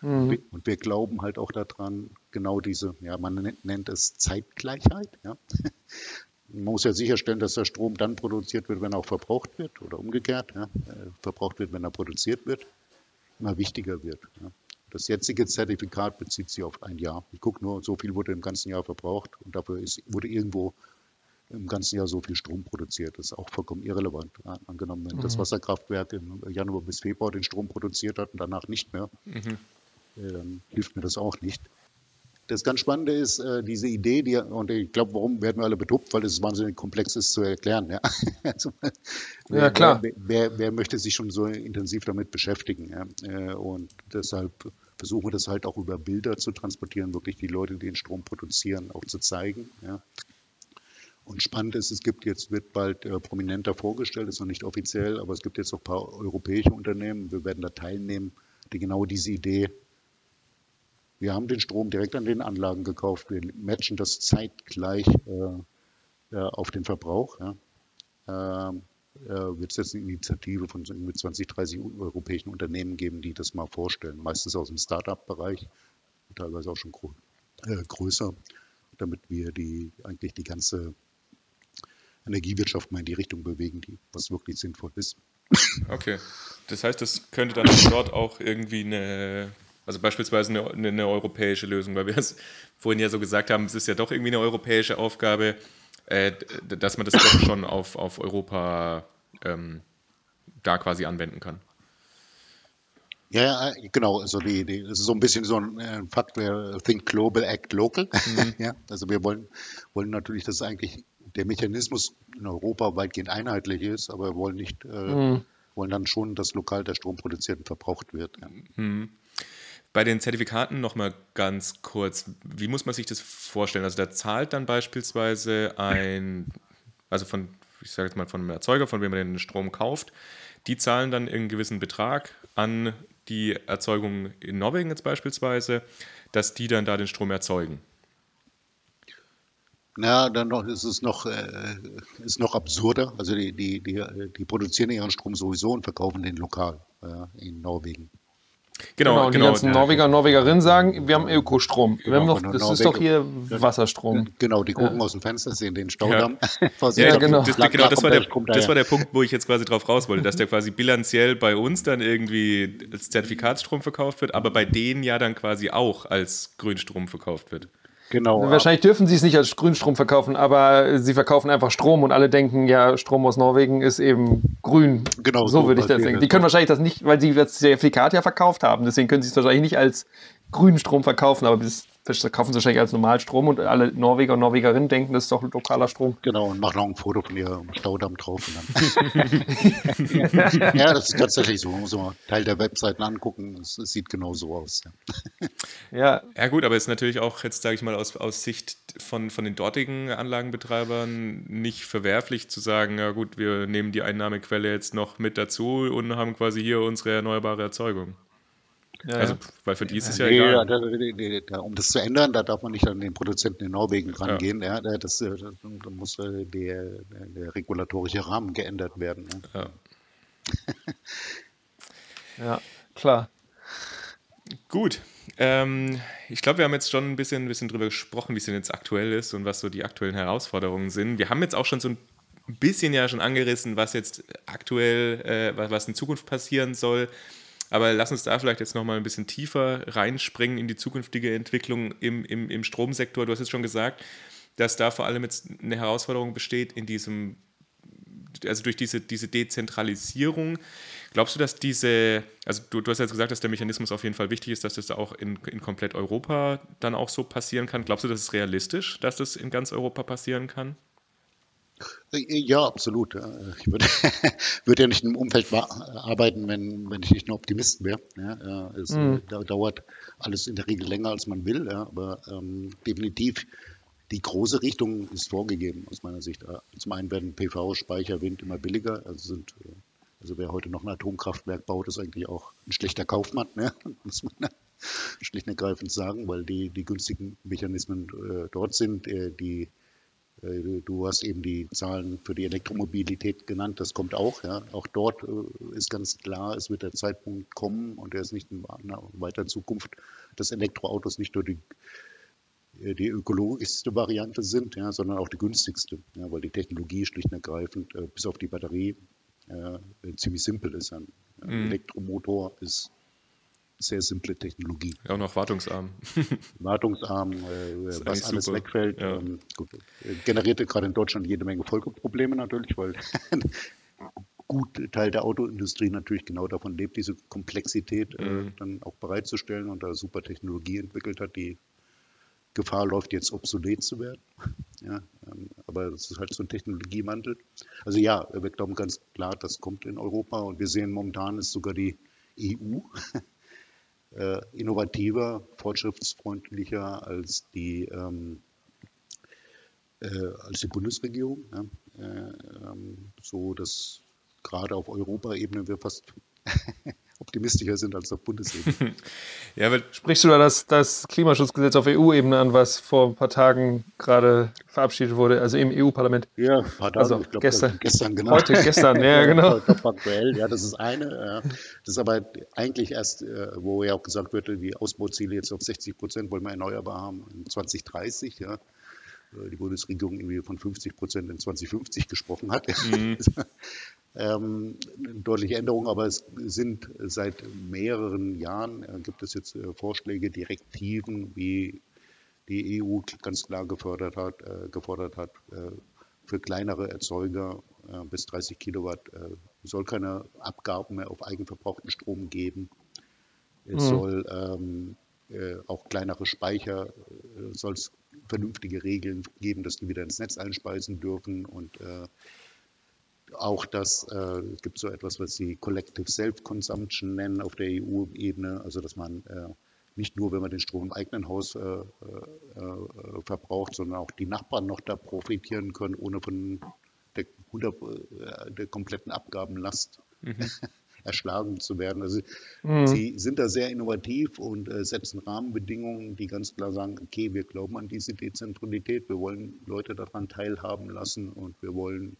Mhm. Und wir glauben halt auch daran, genau diese, ja, man nennt, nennt es Zeitgleichheit. Ja. Man muss ja sicherstellen, dass der Strom dann produziert wird, wenn er auch verbraucht wird oder umgekehrt, ja, äh, verbraucht wird, wenn er produziert wird, immer wichtiger wird. Ja. Das jetzige Zertifikat bezieht sich auf ein Jahr. Ich gucke nur, so viel wurde im ganzen Jahr verbraucht und dafür ist, wurde irgendwo im ganzen Jahr so viel Strom produziert. Das ist auch vollkommen irrelevant. Angenommen, wenn mhm. das Wasserkraftwerk im Januar bis Februar den Strom produziert hat und danach nicht mehr, mhm dann hilft mir das auch nicht. Das ganz Spannende ist, äh, diese Idee, die, und ich glaube, warum werden wir alle betruppt, weil es wahnsinnig komplex ist zu erklären. Ja, (laughs) also, ja klar. Wer, wer, wer, möchte sich schon so intensiv damit beschäftigen? Ja? Äh, und deshalb versuchen wir das halt auch über Bilder zu transportieren, wirklich die Leute, die den Strom produzieren, auch zu zeigen. Ja? Und spannend ist, es gibt jetzt, wird bald äh, prominenter vorgestellt, ist noch nicht offiziell, aber es gibt jetzt noch ein paar europäische Unternehmen, wir werden da teilnehmen, die genau diese Idee, wir haben den Strom direkt an den Anlagen gekauft, wir matchen das zeitgleich äh, äh, auf den Verbrauch. Ja. Ähm, äh, wird es jetzt eine Initiative von mit 20, 30 europäischen Unternehmen geben, die das mal vorstellen, meistens aus dem Start-up-Bereich, teilweise auch schon grö äh, größer, damit wir die eigentlich die ganze Energiewirtschaft mal in die Richtung bewegen, die, was wirklich sinnvoll ist. Okay. Das heißt, das könnte dann dort auch irgendwie eine, also beispielsweise eine, eine, eine europäische Lösung, weil wir es (laughs) vorhin ja so gesagt haben, es ist ja doch irgendwie eine europäische Aufgabe, äh, dass man das doch (coughs) schon auf, auf Europa ähm, da quasi anwenden kann. Ja, genau. Also die, die, das ist so ein bisschen so ein äh, Fakt, wir think global, act local. Mhm. (laughs) ja, also wir wollen, wollen natürlich, dass eigentlich der Mechanismus in Europa weitgehend einheitlich ist, aber wir wollen nicht, äh, mhm. wollen dann schon, dass lokal der Strom produziert und verbraucht wird. Ja. Mhm. Bei den Zertifikaten nochmal ganz kurz, wie muss man sich das vorstellen? Also da zahlt dann beispielsweise ein, also von, ich sage jetzt mal von einem Erzeuger, von wem man den Strom kauft, die zahlen dann einen gewissen Betrag an die Erzeugung in Norwegen jetzt beispielsweise, dass die dann da den Strom erzeugen. Na, dann ist es noch, äh, ist noch absurder. Also die, die, die, die produzieren ihren Strom sowieso und verkaufen den lokal äh, in Norwegen. Genau, genau, die genau. ganzen Norweger und Norwegerinnen sagen, wir haben Ökostrom. Genau, wir haben noch, das Norwegen, ist doch hier Wasserstrom. Genau, die gucken ja. aus dem Fenster, sehen den Staudamm. (laughs) Ja, ja genau. Das, genau, das, war der, das war der Punkt, wo ich jetzt quasi drauf raus wollte, dass der quasi bilanziell bei uns dann irgendwie als Zertifikatsstrom verkauft wird, aber bei denen ja dann quasi auch als Grünstrom verkauft wird. Genau. Wahrscheinlich dürfen sie es nicht als Grünstrom verkaufen, aber sie verkaufen einfach Strom und alle denken, ja, Strom aus Norwegen ist eben grün. Genau. So, so würde ich das denken. Die können wahrscheinlich das nicht, weil sie das Zertifikat ja verkauft haben. Deswegen können sie es wahrscheinlich nicht als grünen Strom verkaufen, aber bis verkaufen sie wahrscheinlich als Normalstrom und alle Norweger und Norwegerinnen denken, das ist doch lokaler Strom. Genau, und machen auch ein Foto von ihrem Staudamm drauf. (laughs) (laughs) ja, das ist tatsächlich so. Man muss mal Teil der Webseiten angucken. Es, es sieht genau so aus. Ja. (laughs) ja, gut, aber es ist natürlich auch jetzt, sage ich mal, aus, aus Sicht von, von den dortigen Anlagenbetreibern nicht verwerflich zu sagen, ja gut, wir nehmen die Einnahmequelle jetzt noch mit dazu und haben quasi hier unsere erneuerbare Erzeugung. Ja, also, weil für die ist es ja, nee, egal. Da, da, um das zu ändern, da darf man nicht an den Produzenten in Norwegen rangehen. Ja. ja das, äh, da muss äh, der, der, regulatorische Rahmen geändert werden. Ja, (laughs) ja klar. Gut. Ähm, ich glaube, wir haben jetzt schon ein bisschen, ein bisschen drüber gesprochen, wie es denn jetzt aktuell ist und was so die aktuellen Herausforderungen sind. Wir haben jetzt auch schon so ein bisschen ja schon angerissen, was jetzt aktuell, äh, was, was in Zukunft passieren soll. Aber lass uns da vielleicht jetzt nochmal ein bisschen tiefer reinspringen in die zukünftige Entwicklung im, im, im Stromsektor. Du hast jetzt schon gesagt, dass da vor allem jetzt eine Herausforderung besteht in diesem, also durch diese, diese Dezentralisierung. Glaubst du, dass diese, also du, du hast jetzt gesagt, dass der Mechanismus auf jeden Fall wichtig ist, dass das auch in, in komplett Europa dann auch so passieren kann. Glaubst du, das ist realistisch, dass das in ganz Europa passieren kann? Ja, absolut. Ich würde, (laughs) würde ja nicht im Umfeld arbeiten, wenn, wenn ich nicht ein Optimist wäre. Ja, es mhm. dauert alles in der Regel länger, als man will, ja, aber ähm, definitiv die große Richtung ist vorgegeben aus meiner Sicht. Zum einen werden PV, Speicher, Wind immer billiger. Also, sind, also wer heute noch ein Atomkraftwerk baut, ist eigentlich auch ein schlechter Kaufmann, ne? (laughs) muss man schlicht und ergreifend sagen, weil die, die günstigen Mechanismen äh, dort sind, äh, die äh, du hast eben die Zahlen für die Elektromobilität genannt, das kommt auch. Ja. Auch dort äh, ist ganz klar, es wird der Zeitpunkt kommen und der ist nicht in weiter Zukunft, dass Elektroautos nicht nur die, äh, die ökologischste Variante sind, ja, sondern auch die günstigste, ja, weil die Technologie schlicht und ergreifend bis auf die Batterie äh, ziemlich simpel ist. Ein mhm. Elektromotor ist sehr simple Technologie. Ja, auch noch wartungsarm. (laughs) wartungsarm, äh, was alles super. wegfällt. Ja. Ähm, gut, äh, generierte gerade in Deutschland jede Menge Folgeprobleme natürlich, weil (laughs) gut Teil der Autoindustrie natürlich genau davon lebt, diese Komplexität äh, mhm. äh, dann auch bereitzustellen und da super Technologie entwickelt hat, die Gefahr läuft, jetzt obsolet zu werden. (laughs) Ja, ähm, aber es ist halt so ein Technologiewandel. Also ja, wir glauben ganz klar, das kommt in Europa und wir sehen momentan ist sogar die EU innovativer, fortschrittsfreundlicher als die, ähm, äh, als die Bundesregierung. Ja. Äh, ähm, so dass gerade auf Europaebene wir fast (laughs) optimistischer sind als auf Bundesebene. (laughs) ja, Sprichst du da das, das Klimaschutzgesetz auf EU-Ebene an, was vor ein paar Tagen gerade verabschiedet wurde, also im EU-Parlament? Ja, ein paar Tage, also ich glaube gestern, gestern genau. Heute, gestern, ja, (laughs) genau. ja, das ist eine. Das ist aber eigentlich erst, äh, wo ja auch gesagt wird, die Ausbauziele jetzt auf 60 Prozent wollen wir erneuerbar haben in 2030, ja die Bundesregierung irgendwie von 50 Prozent in 2050 gesprochen hat. Mhm. (laughs) ähm, deutliche Änderung, aber es sind seit mehreren Jahren äh, gibt es jetzt äh, Vorschläge, Direktiven, wie die EU ganz klar gefördert hat, äh, gefordert hat, äh, für kleinere Erzeuger äh, bis 30 Kilowatt äh, soll keine Abgaben mehr auf eigenverbrauchten Strom geben. Es mhm. soll ähm, auch kleinere Speicher, soll es vernünftige Regeln geben, dass die wieder ins Netz einspeisen dürfen und auch das, äh, es gibt so etwas, was sie Collective Self-Consumption nennen auf der EU-Ebene, also dass man äh, nicht nur, wenn man den Strom im eigenen Haus äh, äh, äh verbraucht, sondern auch die Nachbarn noch da profitieren können, ohne von der, 100, äh, der kompletten Abgabenlast mhm. (laughs) erschlagen zu werden. Also mhm. sie sind da sehr innovativ und setzen Rahmenbedingungen, die ganz klar sagen, okay, wir glauben an diese Dezentralität, wir wollen Leute daran teilhaben lassen und wir wollen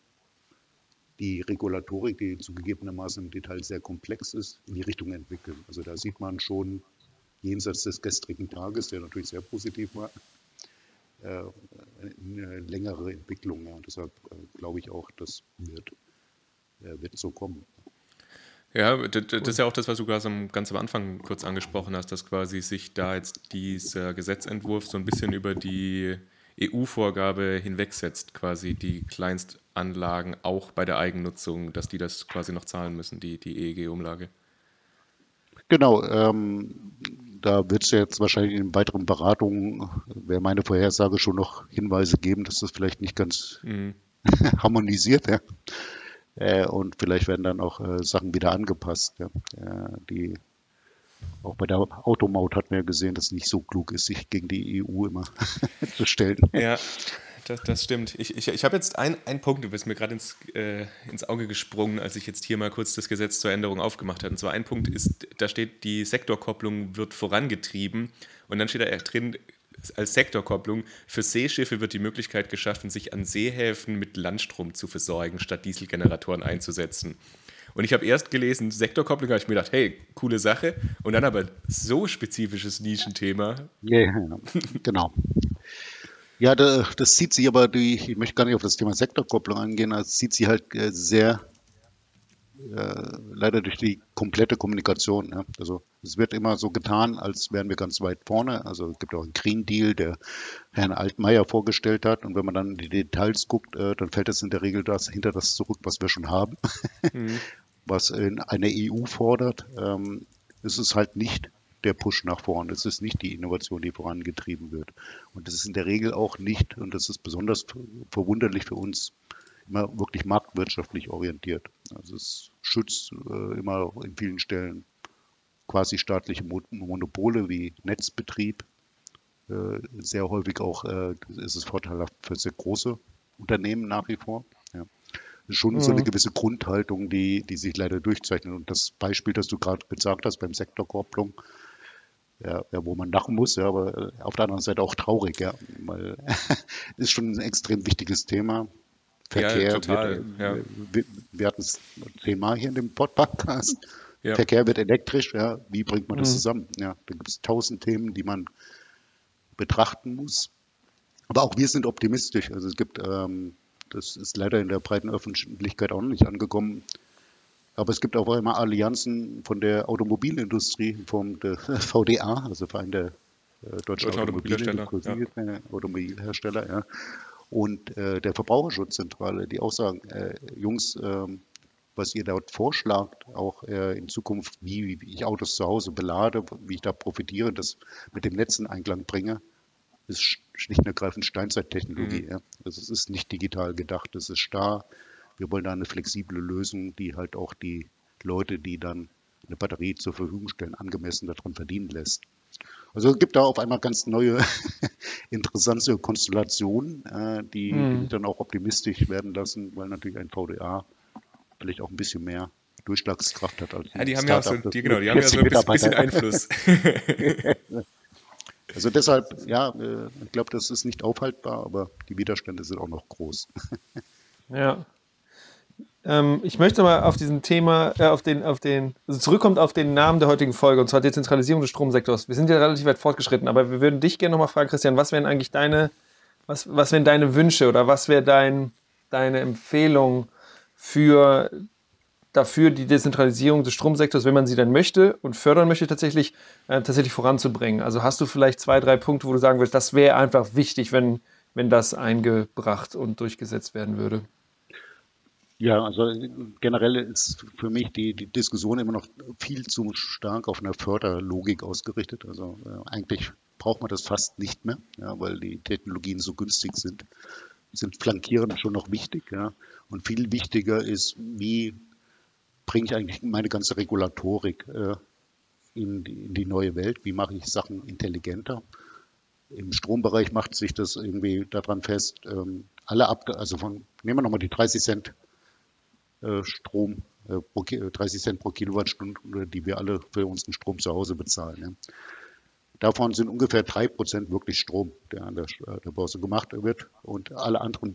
die Regulatorik, die zugegebenermaßen im Detail sehr komplex ist, in die Richtung entwickeln. Also da sieht man schon jenseits des gestrigen Tages, der natürlich sehr positiv war, äh, eine längere Entwicklung. Und deshalb äh, glaube ich auch, das wird, äh, wird so kommen. Ja, das, ist ja auch das, was du gerade ganz am Anfang kurz angesprochen hast, dass quasi sich da jetzt dieser Gesetzentwurf so ein bisschen über die EU-Vorgabe hinwegsetzt, quasi die Kleinstanlagen auch bei der Eigennutzung, dass die das quasi noch zahlen müssen, die, die EEG-Umlage. Genau, ähm, da wird es jetzt wahrscheinlich in weiteren Beratungen, wäre meine Vorhersage schon noch Hinweise geben, dass das vielleicht nicht ganz mhm. (laughs) harmonisiert. Ja. Äh, und vielleicht werden dann auch äh, Sachen wieder angepasst, ja, äh, die auch bei der Automaut hat man ja gesehen, dass es nicht so klug ist, sich gegen die EU immer (laughs) zu stellen. Ja, das, das stimmt. Ich, ich, ich habe jetzt einen Punkt, du bist mir gerade ins, äh, ins Auge gesprungen, als ich jetzt hier mal kurz das Gesetz zur Änderung aufgemacht habe. Und zwar ein Punkt ist, da steht, die Sektorkopplung wird vorangetrieben. Und dann steht da drin, als Sektorkopplung, für Seeschiffe wird die Möglichkeit geschaffen, sich an Seehäfen mit Landstrom zu versorgen, statt Dieselgeneratoren einzusetzen. Und ich habe erst gelesen, Sektorkopplung, habe ich mir gedacht, hey, coole Sache. Und dann aber so spezifisches Nischenthema. Ja, genau. Ja, das sieht sich aber, die, ich möchte gar nicht auf das Thema Sektorkopplung angehen, das sieht sich halt äh, sehr äh, leider durch die komplette Kommunikation. Ja. Also es wird immer so getan, als wären wir ganz weit vorne. Also es gibt auch einen Green Deal, der Herrn Altmaier vorgestellt hat. Und wenn man dann in die Details guckt, äh, dann fällt es in der Regel das, hinter das zurück, was wir schon haben. Mhm. (laughs) was eine EU fordert, ähm, ist es halt nicht der Push nach vorn. Es ist nicht die Innovation, die vorangetrieben wird. Und das ist in der Regel auch nicht, und das ist besonders verwunderlich für uns, immer wirklich marktwirtschaftlich orientiert. Also es schützt äh, immer in vielen Stellen quasi staatliche Monopole wie Netzbetrieb. Äh, sehr häufig auch äh, ist es vorteilhaft für sehr große Unternehmen nach wie vor schon mhm. so eine mhm. gewisse Grundhaltung, die, die sich leider durchzeichnet. Und das Beispiel, das du gerade gesagt hast beim Sektorkopplung, ja, ja, wo man lachen muss, ja, aber auf der anderen Seite auch traurig, ja, weil (laughs) ist schon ein extrem wichtiges Thema. Verkehr, ja, total, wird, ja. wir, wir hatten es zehnmal hier in dem Podcast. Ja. Verkehr wird elektrisch, ja, wie bringt man das mhm. zusammen? Ja, da gibt es tausend Themen, die man betrachten muss. Aber auch wir sind optimistisch. Also es gibt ähm, das ist leider in der breiten Öffentlichkeit auch noch nicht angekommen. Aber es gibt auch immer Allianzen von der Automobilindustrie, vom (laughs) VDA, also Verein der äh, deutschen Automobilhersteller, ja. Automobilhersteller, ja. Und äh, der Verbraucherschutzzentrale, die auch sagen, äh, Jungs, äh, was ihr dort vorschlagt, auch äh, in Zukunft, wie, wie ich Autos zu Hause belade, wie ich da profitiere, das mit dem Netz in Einklang bringe, ist schlicht und ergreifend Steinzeittechnologie. Mhm. Ja. Also es ist nicht digital gedacht, es ist starr. Wir wollen da eine flexible Lösung, die halt auch die Leute, die dann eine Batterie zur Verfügung stellen, angemessen daran verdienen lässt. Also es gibt da auf einmal ganz neue, (laughs) interessante Konstellationen, äh, die, mhm. dann auch optimistisch werden lassen, weil natürlich ein VDA vielleicht auch ein bisschen mehr Durchschlagskraft hat. Als ja, die haben ja auch so, die, genau, die haben ja so ein bisschen Einfluss. (laughs) also deshalb, ja, äh, ich glaube, das ist nicht aufhaltbar, aber die Widerstände sind auch noch groß. (laughs) ja. Ähm, ich möchte mal auf diesem Thema, äh, auf den, auf den, also zurückkommt auf den Namen der heutigen Folge, und zwar Dezentralisierung des Stromsektors. Wir sind ja relativ weit fortgeschritten, aber wir würden dich gerne nochmal fragen, Christian, was wären eigentlich deine, was, was wären deine Wünsche oder was wäre dein, deine Empfehlung für dafür, die Dezentralisierung des Stromsektors, wenn man sie dann möchte und fördern möchte, tatsächlich, äh, tatsächlich voranzubringen? Also hast du vielleicht zwei, drei Punkte, wo du sagen würdest, das wäre einfach wichtig, wenn, wenn das eingebracht und durchgesetzt werden würde? Ja, also generell ist für mich die, die Diskussion immer noch viel zu stark auf einer Förderlogik ausgerichtet. Also äh, eigentlich braucht man das fast nicht mehr, ja, weil die Technologien so günstig sind. Sind flankieren schon noch wichtig, ja. Und viel wichtiger ist, wie bringe ich eigentlich meine ganze Regulatorik äh, in, die, in die neue Welt? Wie mache ich Sachen intelligenter? Im Strombereich macht sich das irgendwie daran fest, ähm, alle ab, also von, nehmen wir nochmal die 30 Cent äh, Strom, äh, pro, 30 Cent pro Kilowattstunde, die wir alle für unseren Strom zu Hause bezahlen. Davon sind ungefähr drei Prozent wirklich Strom, der an der, äh, der Börse gemacht wird und alle anderen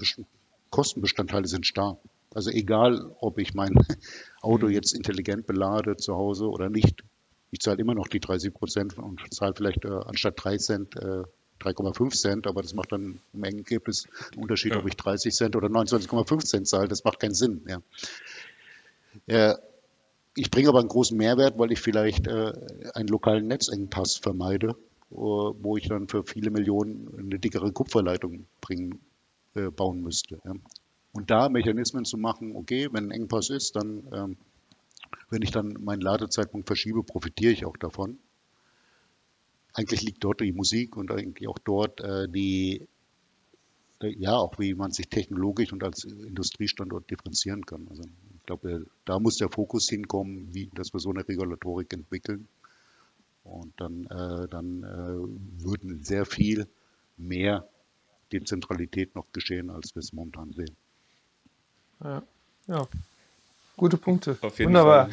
Kostenbestandteile sind starr. Also egal, ob ich mein (laughs) Auto jetzt intelligent belade zu Hause oder nicht, ich zahle immer noch die 30 Prozent und zahle vielleicht äh, anstatt 3 Cent äh, 3,5 Cent, aber das macht dann im Ergebnis einen Unterschied, ja. ob ich 30 Cent oder 29,5 Cent zahle. Das macht keinen Sinn. Ja. Äh, ich bringe aber einen großen Mehrwert, weil ich vielleicht äh, einen lokalen Netzengpass vermeide, wo ich dann für viele Millionen eine dickere Kupferleitung bringen, äh, bauen müsste. Ja. Und da Mechanismen zu machen, okay, wenn ein Engpass ist, dann, ähm, wenn ich dann meinen Ladezeitpunkt verschiebe, profitiere ich auch davon. Eigentlich liegt dort die Musik und eigentlich auch dort äh, die, ja, auch wie man sich technologisch und als Industriestandort differenzieren kann. Also ich glaube, da muss der Fokus hinkommen, wie, dass wir so eine Regulatorik entwickeln. Und dann, äh, dann äh, würden sehr viel mehr Dezentralität noch geschehen, als wir es momentan sehen. Ja, ja. gute Punkte. Wunderbar.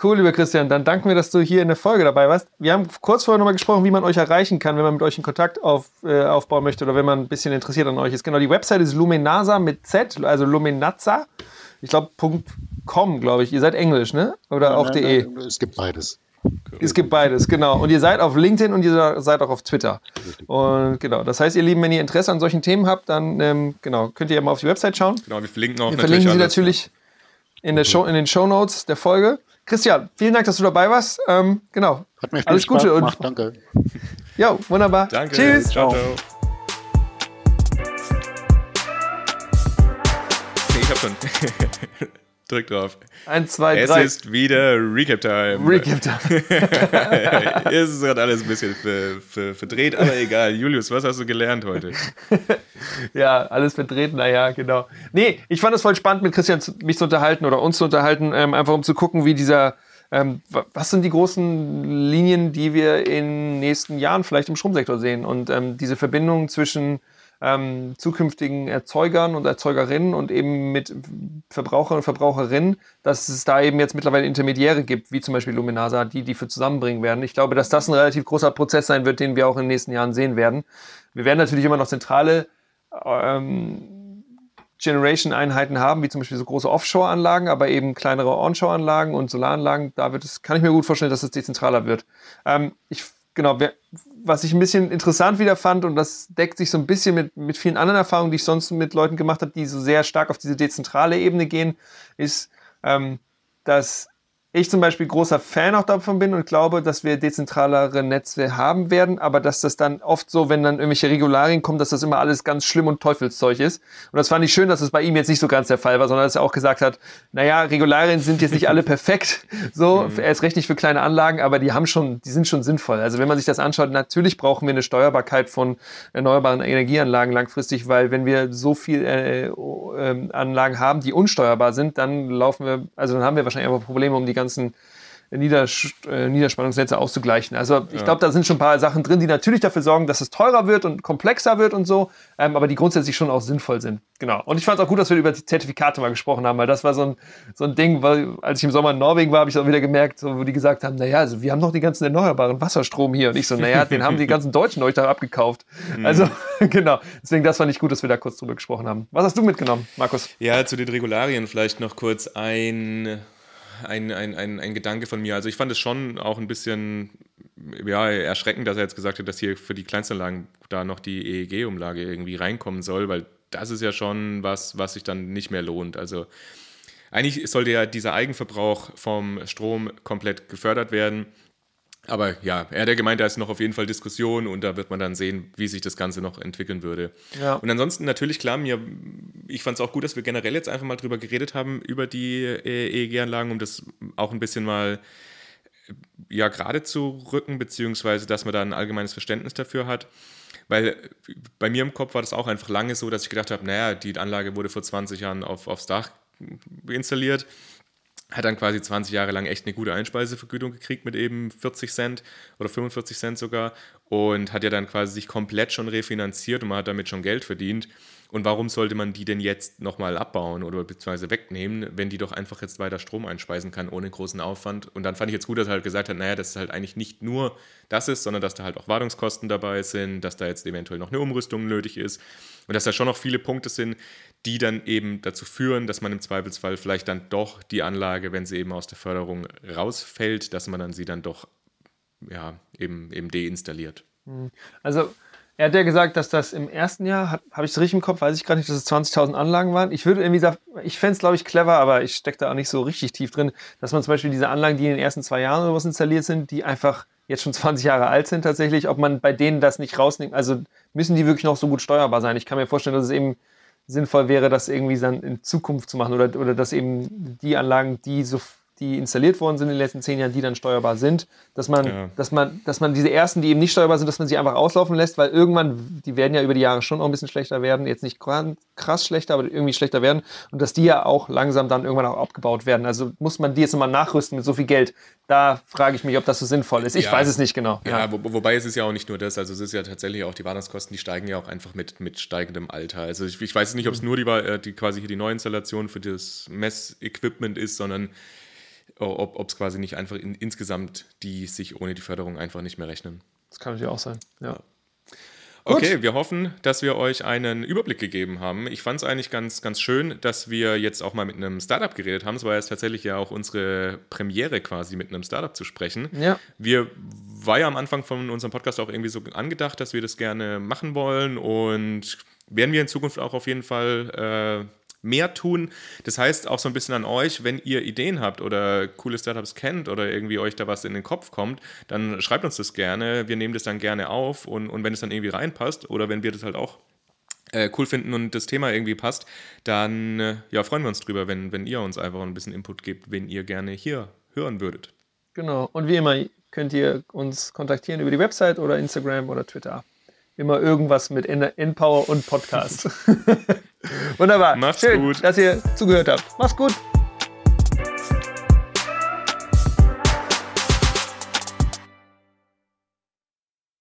Cool, lieber Christian. Dann danken wir, dass du hier in der Folge dabei warst. Wir haben kurz vorher nochmal gesprochen, wie man euch erreichen kann, wenn man mit euch in Kontakt auf, äh, aufbauen möchte oder wenn man ein bisschen interessiert an euch ist. Genau, die Website ist Luminasa mit Z, also Luminazza. Ich glaube, .com, glaube ich. Ihr seid Englisch, ne? Oder nein, auch nein, .de? Nein, es gibt beides. Es gibt beides, genau. Und ihr seid auf LinkedIn und ihr seid auch auf Twitter. Und genau, das heißt, ihr Lieben, wenn ihr Interesse an solchen Themen habt, dann ähm, genau, könnt ihr ja mal auf die Website schauen. Genau, wir verlinken auch wir natürlich verlinken sie alles, natürlich in, der Show, in den Show Notes der Folge. Christian, vielen Dank, dass du dabei warst. Ähm, genau. Hat mir viel Alles Spaß Gute gemacht, und danke. (laughs) Ja, wunderbar. Danke. Tschüss. Ciao, ciao. Ich hab schon. (laughs) Drück drauf. Eins, zwei, es drei. Es ist wieder Recap-Time. Recap-Time. (laughs) es ist gerade alles ein bisschen ver, ver, verdreht, aber egal. Julius, was hast du gelernt heute? (laughs) ja, alles verdreht, naja, genau. Nee, ich fand es voll spannend, mit Christian mich zu unterhalten oder uns zu unterhalten, ähm, einfach um zu gucken, wie dieser, ähm, was sind die großen Linien, die wir in den nächsten Jahren vielleicht im Stromsektor sehen und ähm, diese Verbindung zwischen ähm, zukünftigen Erzeugern und Erzeugerinnen und eben mit Verbrauchern und Verbraucherinnen, dass es da eben jetzt mittlerweile Intermediäre gibt, wie zum Beispiel Luminasa, die die für zusammenbringen werden. Ich glaube, dass das ein relativ großer Prozess sein wird, den wir auch in den nächsten Jahren sehen werden. Wir werden natürlich immer noch zentrale ähm, Generation-Einheiten haben, wie zum Beispiel so große Offshore-Anlagen, aber eben kleinere Onshore-Anlagen und Solaranlagen. Da wird es, kann ich mir gut vorstellen, dass es dezentraler wird. Ähm, ich genau, was ich ein bisschen interessant wieder fand, und das deckt sich so ein bisschen mit, mit vielen anderen Erfahrungen, die ich sonst mit Leuten gemacht habe, die so sehr stark auf diese dezentrale Ebene gehen, ist, ähm, dass ich zum Beispiel großer Fan auch davon bin und glaube, dass wir dezentralere Netze haben werden, aber dass das dann oft so, wenn dann irgendwelche Regularien kommen, dass das immer alles ganz schlimm und Teufelszeug ist. Und das fand ich schön, dass es bei ihm jetzt nicht so ganz der Fall war, sondern dass er auch gesagt hat, naja, Regularien sind jetzt nicht alle perfekt, (laughs) so, mhm. erst recht nicht für kleine Anlagen, aber die haben schon, die sind schon sinnvoll. Also wenn man sich das anschaut, natürlich brauchen wir eine Steuerbarkeit von erneuerbaren Energieanlagen langfristig, weil wenn wir so viel äh, äh, Anlagen haben, die unsteuerbar sind, dann laufen wir, also dann haben wir wahrscheinlich einfach Probleme um die ganzen Nieders äh, Niederspannungsnetze auszugleichen. Also ich ja. glaube, da sind schon ein paar Sachen drin, die natürlich dafür sorgen, dass es teurer wird und komplexer wird und so, ähm, aber die grundsätzlich schon auch sinnvoll sind. Genau. Und ich fand es auch gut, dass wir über die Zertifikate mal gesprochen haben, weil das war so ein, so ein Ding, weil als ich im Sommer in Norwegen war, habe ich auch wieder gemerkt, so, wo die gesagt haben, naja, also wir haben noch die ganzen erneuerbaren Wasserstrom hier. Und ich so, (laughs) naja, den haben die ganzen Deutschen euch da abgekauft. Mhm. Also (laughs) genau. Deswegen, das fand ich gut, dass wir da kurz drüber gesprochen haben. Was hast du mitgenommen, Markus? Ja, zu den Regularien vielleicht noch kurz ein ein, ein, ein, ein Gedanke von mir. Also ich fand es schon auch ein bisschen ja, erschreckend, dass er jetzt gesagt hat, dass hier für die Kleinstanlagen da noch die EEG-Umlage irgendwie reinkommen soll, weil das ist ja schon was, was sich dann nicht mehr lohnt. Also eigentlich sollte ja dieser Eigenverbrauch vom Strom komplett gefördert werden. Aber ja, er hat ja gemeint, da ist noch auf jeden Fall Diskussion und da wird man dann sehen, wie sich das Ganze noch entwickeln würde. Ja. Und ansonsten natürlich klar, mir, ich fand es auch gut, dass wir generell jetzt einfach mal drüber geredet haben, über die EEG-Anlagen, um das auch ein bisschen mal ja, gerade zu rücken, beziehungsweise dass man da ein allgemeines Verständnis dafür hat. Weil bei mir im Kopf war das auch einfach lange so, dass ich gedacht habe, naja, die Anlage wurde vor 20 Jahren auf, aufs Dach installiert hat dann quasi 20 Jahre lang echt eine gute Einspeisevergütung gekriegt mit eben 40 Cent oder 45 Cent sogar und hat ja dann quasi sich komplett schon refinanziert und man hat damit schon Geld verdient. Und warum sollte man die denn jetzt nochmal abbauen oder beziehungsweise wegnehmen, wenn die doch einfach jetzt weiter Strom einspeisen kann ohne großen Aufwand? Und dann fand ich jetzt gut, dass er halt gesagt hat, naja, dass es halt eigentlich nicht nur das ist, sondern dass da halt auch Wartungskosten dabei sind, dass da jetzt eventuell noch eine Umrüstung nötig ist und dass da schon noch viele Punkte sind, die dann eben dazu führen, dass man im Zweifelsfall vielleicht dann doch die Anlage, wenn sie eben aus der Förderung rausfällt, dass man dann sie dann doch ja, eben, eben deinstalliert. Hm. Also er hat ja gesagt, dass das im ersten Jahr, habe ich es richtig im Kopf, weiß ich gar nicht, dass es 20.000 Anlagen waren. Ich würde irgendwie sagen, ich fände es, glaube ich, clever, aber ich stecke da auch nicht so richtig tief drin, dass man zum Beispiel diese Anlagen, die in den ersten zwei Jahren oder was installiert sind, die einfach jetzt schon 20 Jahre alt sind tatsächlich, ob man bei denen das nicht rausnimmt. Also müssen die wirklich noch so gut steuerbar sein? Ich kann mir vorstellen, dass es eben sinnvoll wäre, das irgendwie dann in Zukunft zu machen oder, oder dass eben die Anlagen, die so die installiert worden sind in den letzten zehn Jahren, die dann steuerbar sind, dass man, ja. dass man, dass man diese ersten, die eben nicht steuerbar sind, dass man sie einfach auslaufen lässt, weil irgendwann, die werden ja über die Jahre schon auch ein bisschen schlechter werden, jetzt nicht krass schlechter, aber irgendwie schlechter werden und dass die ja auch langsam dann irgendwann auch abgebaut werden. Also muss man die jetzt nochmal nachrüsten mit so viel Geld. Da frage ich mich, ob das so sinnvoll ist. Ich ja. weiß es nicht genau. Ja, ja. Wo, wobei es ist ja auch nicht nur das, also es ist ja tatsächlich auch die Wartungskosten, die steigen ja auch einfach mit, mit steigendem Alter. Also ich, ich weiß nicht, ob es nur die, äh, die quasi hier die Neuinstallation für das Messequipment ist, sondern ob es quasi nicht einfach in, insgesamt die sich ohne die Förderung einfach nicht mehr rechnen. Das kann natürlich auch sein, ja. ja. Okay, Gut. wir hoffen, dass wir euch einen Überblick gegeben haben. Ich fand es eigentlich ganz, ganz schön, dass wir jetzt auch mal mit einem Startup geredet haben. Es war jetzt tatsächlich ja auch unsere Premiere quasi mit einem Startup zu sprechen. Ja. Wir war ja am Anfang von unserem Podcast auch irgendwie so angedacht, dass wir das gerne machen wollen und werden wir in Zukunft auch auf jeden Fall äh, mehr tun. Das heißt auch so ein bisschen an euch, wenn ihr Ideen habt oder coole Startups kennt oder irgendwie euch da was in den Kopf kommt, dann schreibt uns das gerne. Wir nehmen das dann gerne auf und, und wenn es dann irgendwie reinpasst oder wenn wir das halt auch äh, cool finden und das Thema irgendwie passt, dann äh, ja, freuen wir uns drüber, wenn, wenn ihr uns einfach ein bisschen Input gebt, wenn ihr gerne hier hören würdet. Genau. Und wie immer könnt ihr uns kontaktieren über die Website oder Instagram oder Twitter. Immer irgendwas mit N-Power und Podcast. (laughs) Wunderbar. Macht's Schön, gut. dass ihr zugehört habt. Macht's gut.